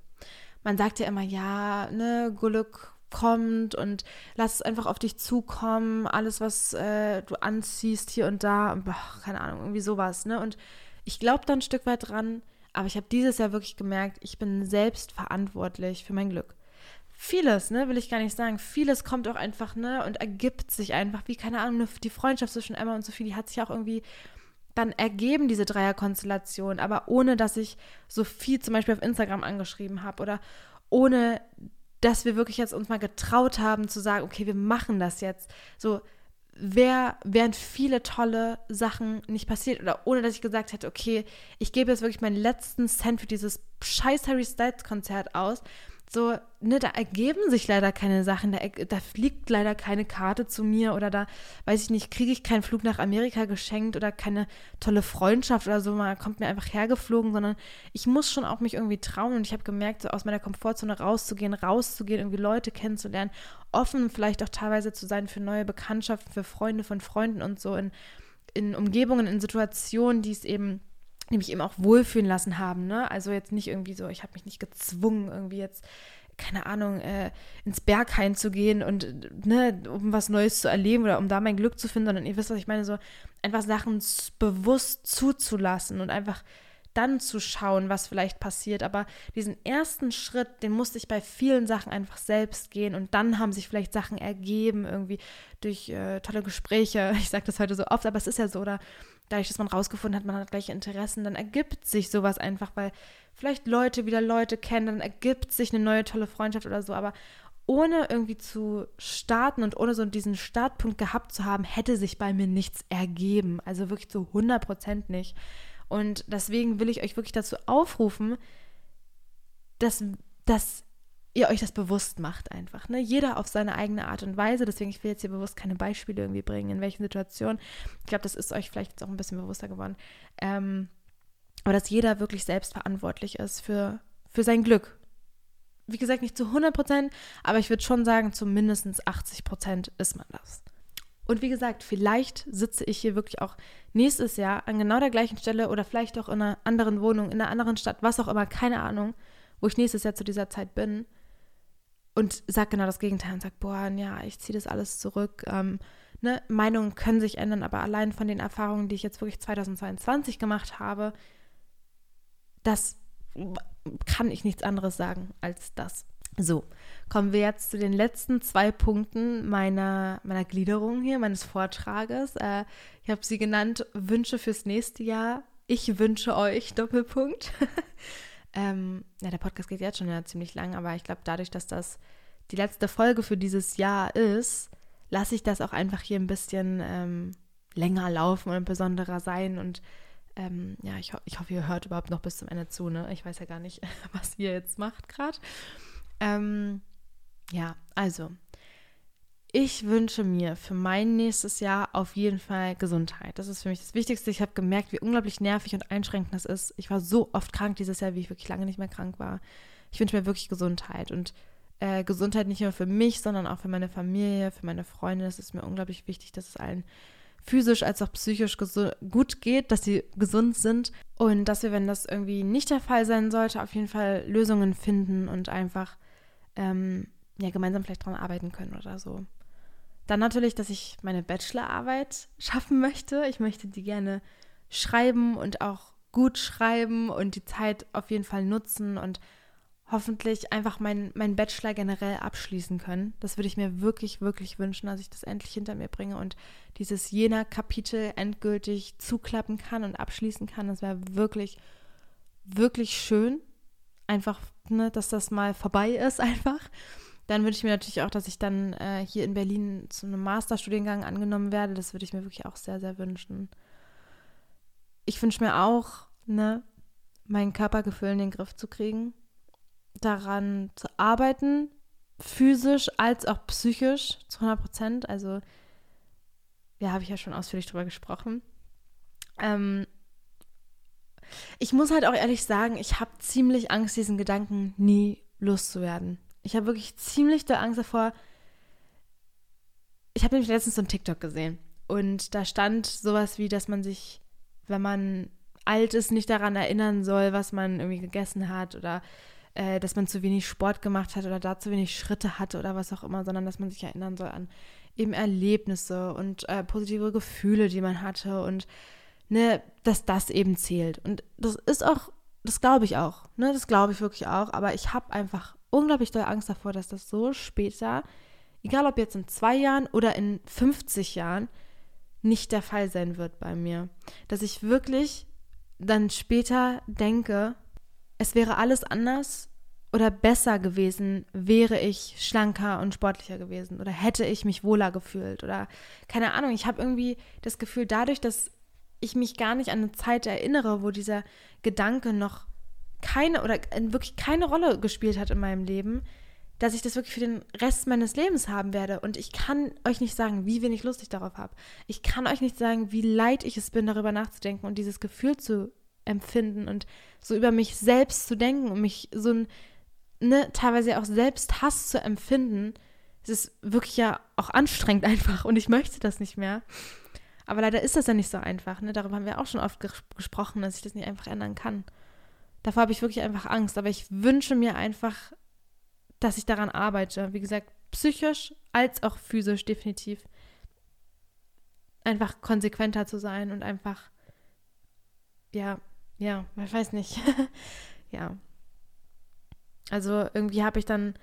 Man sagt ja immer, ja, ne, Glück kommt und lass es einfach auf dich zukommen, alles, was äh, du anziehst hier und da, boah, keine Ahnung, irgendwie sowas, ne? Und ich glaube da ein Stück weit dran, aber ich habe dieses Jahr wirklich gemerkt, ich bin selbst verantwortlich für mein Glück. Vieles, ne, will ich gar nicht sagen. Vieles kommt auch einfach, ne, und ergibt sich einfach, wie, keine Ahnung, die Freundschaft zwischen Emma und Sophie, die hat sich auch irgendwie dann ergeben, diese Dreierkonstellation, aber ohne, dass ich Sophie zum Beispiel auf Instagram angeschrieben habe oder ohne, dass wir wirklich jetzt uns mal getraut haben zu sagen, okay, wir machen das jetzt. So, wär, wären viele tolle Sachen nicht passiert oder ohne, dass ich gesagt hätte, okay, ich gebe jetzt wirklich meinen letzten Cent für dieses scheiß Harry Styles Konzert aus so, ne, da ergeben sich leider keine Sachen, da, da fliegt leider keine Karte zu mir oder da, weiß ich nicht, kriege ich keinen Flug nach Amerika geschenkt oder keine tolle Freundschaft oder so, mal kommt mir einfach hergeflogen, sondern ich muss schon auch mich irgendwie trauen. Und ich habe gemerkt, so aus meiner Komfortzone rauszugehen, rauszugehen, irgendwie Leute kennenzulernen, offen vielleicht auch teilweise zu sein für neue Bekanntschaften, für Freunde von Freunden und so in, in Umgebungen, in Situationen, die es eben die mich eben auch wohlfühlen lassen haben. Ne? Also jetzt nicht irgendwie so, ich habe mich nicht gezwungen, irgendwie jetzt, keine Ahnung, äh, ins Berghain zu gehen und ne, um was Neues zu erleben oder um da mein Glück zu finden, sondern ihr wisst, was ich meine, so einfach Sachen bewusst zuzulassen und einfach dann zu schauen, was vielleicht passiert. Aber diesen ersten Schritt, den musste ich bei vielen Sachen einfach selbst gehen und dann haben sich vielleicht Sachen ergeben, irgendwie durch äh, tolle Gespräche. Ich sage das heute so oft, aber es ist ja so, oder dadurch, dass man rausgefunden hat, man hat gleiche Interessen, dann ergibt sich sowas einfach, weil vielleicht Leute wieder Leute kennen, dann ergibt sich eine neue tolle Freundschaft oder so, aber ohne irgendwie zu starten und ohne so diesen Startpunkt gehabt zu haben, hätte sich bei mir nichts ergeben. Also wirklich zu 100 Prozent nicht. Und deswegen will ich euch wirklich dazu aufrufen, dass, dass ihr euch das bewusst macht einfach. Ne? Jeder auf seine eigene Art und Weise. Deswegen, ich will jetzt hier bewusst keine Beispiele irgendwie bringen, in welchen Situationen. Ich glaube, das ist euch vielleicht jetzt auch ein bisschen bewusster geworden. Ähm, aber dass jeder wirklich selbst verantwortlich ist für, für sein Glück. Wie gesagt, nicht zu 100 Prozent, aber ich würde schon sagen, zu mindestens 80 Prozent ist man das. Und wie gesagt, vielleicht sitze ich hier wirklich auch nächstes Jahr an genau der gleichen Stelle oder vielleicht auch in einer anderen Wohnung, in einer anderen Stadt, was auch immer, keine Ahnung, wo ich nächstes Jahr zu dieser Zeit bin und sage genau das Gegenteil und sage, boah, ja, ich ziehe das alles zurück. Ähm, ne? Meinungen können sich ändern, aber allein von den Erfahrungen, die ich jetzt wirklich 2022 gemacht habe, das kann ich nichts anderes sagen als das. So, kommen wir jetzt zu den letzten zwei Punkten meiner, meiner Gliederung hier, meines Vortrages. Äh, ich habe sie genannt Wünsche fürs nächste Jahr. Ich wünsche euch Doppelpunkt. Ähm, ja, der Podcast geht jetzt schon ja ziemlich lang, aber ich glaube, dadurch, dass das die letzte Folge für dieses Jahr ist, lasse ich das auch einfach hier ein bisschen ähm, länger laufen und besonderer sein. Und ähm, ja, ich, ho ich hoffe, ihr hört überhaupt noch bis zum Ende zu. Ne? Ich weiß ja gar nicht, was ihr jetzt macht gerade. Ähm, ja, also ich wünsche mir für mein nächstes Jahr auf jeden Fall Gesundheit. Das ist für mich das Wichtigste. Ich habe gemerkt, wie unglaublich nervig und einschränkend das ist. Ich war so oft krank dieses Jahr, wie ich wirklich lange nicht mehr krank war. Ich wünsche mir wirklich Gesundheit und äh, Gesundheit nicht nur für mich, sondern auch für meine Familie, für meine Freunde. Das ist mir unglaublich wichtig, dass es allen physisch als auch psychisch gut geht, dass sie gesund sind und dass wir, wenn das irgendwie nicht der Fall sein sollte, auf jeden Fall Lösungen finden und einfach ähm, ja, gemeinsam vielleicht daran arbeiten können oder so. Dann natürlich, dass ich meine Bachelorarbeit schaffen möchte. Ich möchte die gerne schreiben und auch gut schreiben und die Zeit auf jeden Fall nutzen und hoffentlich einfach meinen mein Bachelor generell abschließen können. Das würde ich mir wirklich, wirklich wünschen, dass ich das endlich hinter mir bringe und dieses jener Kapitel endgültig zuklappen kann und abschließen kann. Das wäre wirklich, wirklich schön. Einfach, ne, dass das mal vorbei ist einfach. Dann wünsche ich mir natürlich auch, dass ich dann äh, hier in Berlin zu einem Masterstudiengang angenommen werde. Das würde ich mir wirklich auch sehr, sehr wünschen. Ich wünsche mir auch, ne, mein Körpergefühl in den Griff zu kriegen, daran zu arbeiten, physisch als auch psychisch zu 100 Prozent. Also, ja, habe ich ja schon ausführlich drüber gesprochen. Ähm, ich muss halt auch ehrlich sagen, ich habe ziemlich Angst, diesen Gedanken nie loszuwerden. Ich habe wirklich ziemlich doll Angst davor. Ich habe nämlich letztens so einen TikTok gesehen und da stand sowas wie, dass man sich, wenn man alt ist, nicht daran erinnern soll, was man irgendwie gegessen hat oder äh, dass man zu wenig Sport gemacht hat oder da zu wenig Schritte hatte oder was auch immer, sondern dass man sich erinnern soll an eben Erlebnisse und äh, positive Gefühle, die man hatte und ne, dass das eben zählt. Und das ist auch, das glaube ich auch, ne, das glaube ich wirklich auch, aber ich habe einfach unglaublich doll Angst davor, dass das so später, egal ob jetzt in zwei Jahren oder in 50 Jahren, nicht der Fall sein wird bei mir. Dass ich wirklich dann später denke, es wäre alles anders oder besser gewesen, wäre ich schlanker und sportlicher gewesen oder hätte ich mich wohler gefühlt oder keine Ahnung. Ich habe irgendwie das Gefühl, dadurch, dass ich mich gar nicht an eine Zeit erinnere, wo dieser Gedanke noch keine oder wirklich keine Rolle gespielt hat in meinem Leben, dass ich das wirklich für den Rest meines Lebens haben werde. Und ich kann euch nicht sagen, wie wenig Lust ich darauf habe. Ich kann euch nicht sagen, wie leid ich es bin, darüber nachzudenken und dieses Gefühl zu empfinden und so über mich selbst zu denken und mich so ein, ne, teilweise auch selbst Hass zu empfinden. Es ist wirklich ja auch anstrengend einfach und ich möchte das nicht mehr. Aber leider ist das ja nicht so einfach. Ne? Darüber haben wir auch schon oft ges gesprochen, dass ich das nicht einfach ändern kann. Davor habe ich wirklich einfach Angst. Aber ich wünsche mir einfach, dass ich daran arbeite. Wie gesagt, psychisch als auch physisch definitiv. Einfach konsequenter zu sein und einfach, ja, ja, ich weiß nicht. ja. Also irgendwie habe ich dann,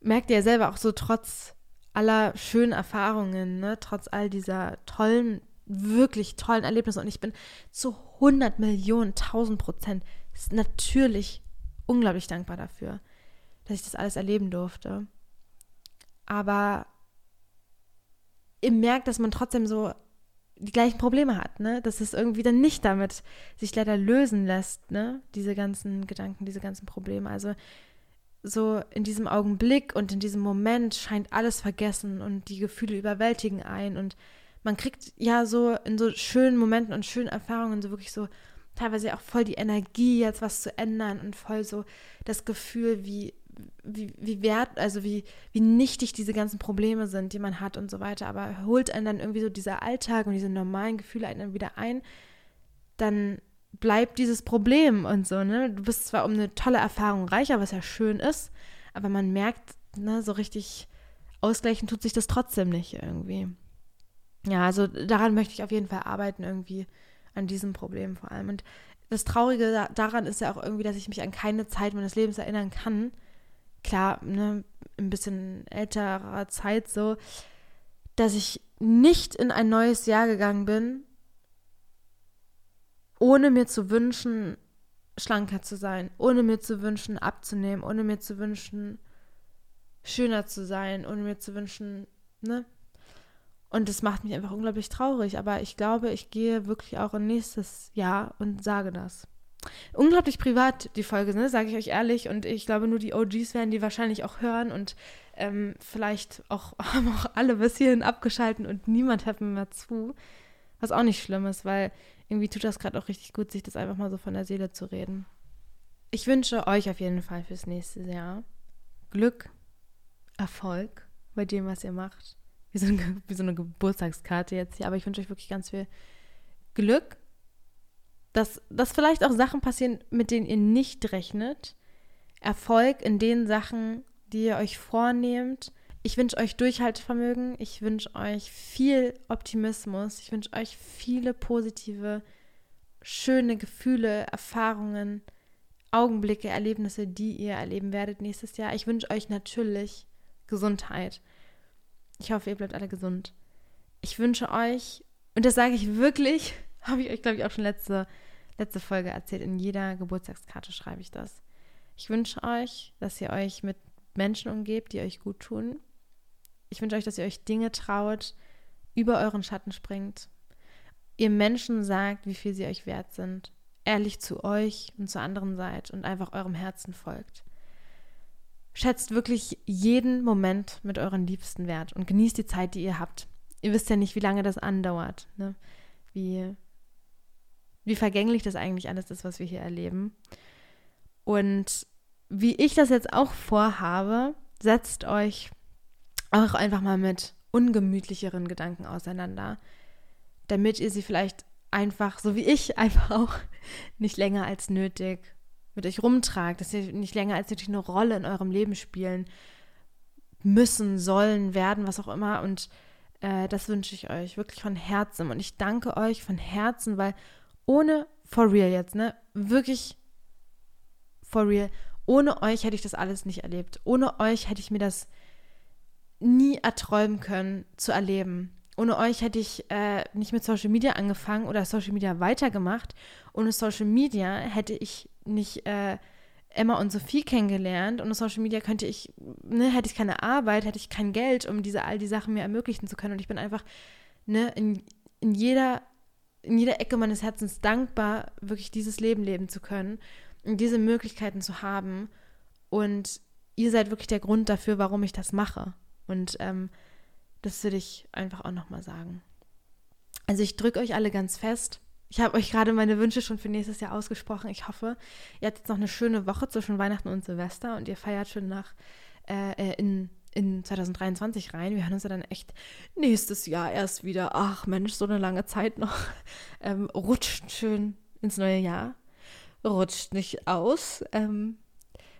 merkt ihr ja selber auch so trotz aller schönen Erfahrungen, ne, trotz all dieser tollen, wirklich tollen Erlebnisse und ich bin zu 100 Millionen, 1000 Prozent natürlich unglaublich dankbar dafür, dass ich das alles erleben durfte. Aber ihr merkt, dass man trotzdem so die gleichen Probleme hat, ne? Dass es irgendwie dann nicht damit sich leider lösen lässt, ne? Diese ganzen Gedanken, diese ganzen Probleme. Also so in diesem Augenblick und in diesem Moment scheint alles vergessen und die Gefühle überwältigen ein und man kriegt ja so in so schönen Momenten und schönen Erfahrungen so wirklich so teilweise auch voll die Energie, jetzt was zu ändern und voll so das Gefühl, wie, wie, wie wert, also wie, wie nichtig diese ganzen Probleme sind, die man hat und so weiter. Aber holt einen dann irgendwie so dieser Alltag und diese normalen Gefühle einen dann wieder ein, dann bleibt dieses Problem und so, ne? Du bist zwar um eine tolle Erfahrung reicher, was ja schön ist, aber man merkt, ne, so richtig ausgleichen tut sich das trotzdem nicht irgendwie. Ja, also daran möchte ich auf jeden Fall arbeiten, irgendwie an diesem Problem vor allem. Und das Traurige daran ist ja auch irgendwie, dass ich mich an keine Zeit meines Lebens erinnern kann. Klar, ne, ein bisschen älterer Zeit so, dass ich nicht in ein neues Jahr gegangen bin, ohne mir zu wünschen, schlanker zu sein, ohne mir zu wünschen, abzunehmen, ohne mir zu wünschen, schöner zu sein, ohne mir zu wünschen, ne? Und das macht mich einfach unglaublich traurig. Aber ich glaube, ich gehe wirklich auch in nächstes Jahr und sage das. Unglaublich privat, die Folge, ne? sage ich euch ehrlich. Und ich glaube, nur die OGs werden die wahrscheinlich auch hören. Und ähm, vielleicht auch, haben auch alle bis hierhin abgeschalten und niemand hört mir mehr zu. Was auch nicht schlimm ist, weil irgendwie tut das gerade auch richtig gut, sich das einfach mal so von der Seele zu reden. Ich wünsche euch auf jeden Fall fürs nächste Jahr Glück, Erfolg bei dem, was ihr macht wie so, eine, wie so eine Geburtstagskarte jetzt hier, aber ich wünsche euch wirklich ganz viel Glück, dass, dass vielleicht auch Sachen passieren, mit denen ihr nicht rechnet. Erfolg in den Sachen, die ihr euch vornehmt. Ich wünsche euch Durchhaltevermögen. Ich wünsche euch viel Optimismus. Ich wünsche euch viele positive, schöne Gefühle, Erfahrungen, Augenblicke, Erlebnisse, die ihr erleben werdet nächstes Jahr. Ich wünsche euch natürlich Gesundheit. Ich hoffe, ihr bleibt alle gesund. Ich wünsche euch, und das sage ich wirklich, habe ich euch, glaube ich, auch schon letzte, letzte Folge erzählt, in jeder Geburtstagskarte schreibe ich das. Ich wünsche euch, dass ihr euch mit Menschen umgebt, die euch gut tun. Ich wünsche euch, dass ihr euch Dinge traut, über euren Schatten springt. Ihr Menschen sagt, wie viel sie euch wert sind. Ehrlich zu euch und zu anderen seid und einfach eurem Herzen folgt. Schätzt wirklich jeden Moment mit euren Liebsten wert und genießt die Zeit, die ihr habt. Ihr wisst ja nicht, wie lange das andauert, ne? wie, wie vergänglich das eigentlich alles ist, was wir hier erleben. Und wie ich das jetzt auch vorhabe, setzt euch auch einfach mal mit ungemütlicheren Gedanken auseinander, damit ihr sie vielleicht einfach, so wie ich, einfach auch nicht länger als nötig mit euch rumtragt, dass sie nicht länger als natürlich eine Rolle in eurem Leben spielen müssen, sollen, werden, was auch immer. Und äh, das wünsche ich euch wirklich von Herzen. Und ich danke euch von Herzen, weil ohne, for real jetzt, ne, wirklich for real, ohne euch hätte ich das alles nicht erlebt. Ohne euch hätte ich mir das nie erträumen können zu erleben. Ohne euch hätte ich äh, nicht mit Social Media angefangen oder Social Media weitergemacht. Ohne Social Media hätte ich nicht äh, Emma und Sophie kennengelernt. Ohne Social Media könnte ich, ne, hätte ich keine Arbeit, hätte ich kein Geld, um diese all die Sachen mir ermöglichen zu können. Und ich bin einfach ne, in, in jeder in jeder Ecke meines Herzens dankbar, wirklich dieses Leben leben zu können und diese Möglichkeiten zu haben. Und ihr seid wirklich der Grund dafür, warum ich das mache. Und ähm, das würde ich einfach auch nochmal sagen. Also ich drücke euch alle ganz fest. Ich habe euch gerade meine Wünsche schon für nächstes Jahr ausgesprochen. Ich hoffe, ihr habt jetzt noch eine schöne Woche zwischen Weihnachten und Silvester und ihr feiert schon nach äh, äh in, in 2023 rein. Wir hören uns ja dann echt nächstes Jahr erst wieder. Ach Mensch, so eine lange Zeit noch. Ähm, rutscht schön ins neue Jahr. Rutscht nicht aus. Ähm,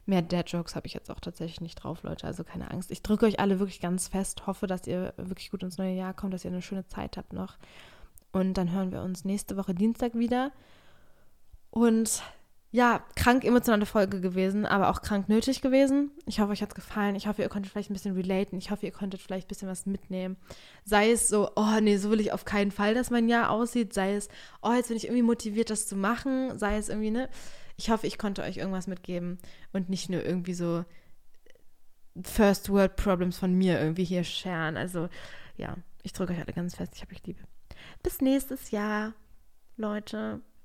Mehr Dad-Jokes habe ich jetzt auch tatsächlich nicht drauf, Leute. Also keine Angst. Ich drücke euch alle wirklich ganz fest. Hoffe, dass ihr wirklich gut ins neue Jahr kommt, dass ihr eine schöne Zeit habt noch. Und dann hören wir uns nächste Woche Dienstag wieder. Und ja, krank emotionale Folge gewesen, aber auch krank nötig gewesen. Ich hoffe, euch hat es gefallen. Ich hoffe, ihr konntet vielleicht ein bisschen relaten. Ich hoffe, ihr konntet vielleicht ein bisschen was mitnehmen. Sei es so, oh nee, so will ich auf keinen Fall, dass mein Jahr aussieht. Sei es, oh, jetzt bin ich irgendwie motiviert, das zu machen. Sei es irgendwie, ne? Ich hoffe, ich konnte euch irgendwas mitgeben und nicht nur irgendwie so First World Problems von mir irgendwie hier scheren. Also ja, ich drücke euch alle ganz fest. Ich habe euch liebe. Bis nächstes Jahr, Leute.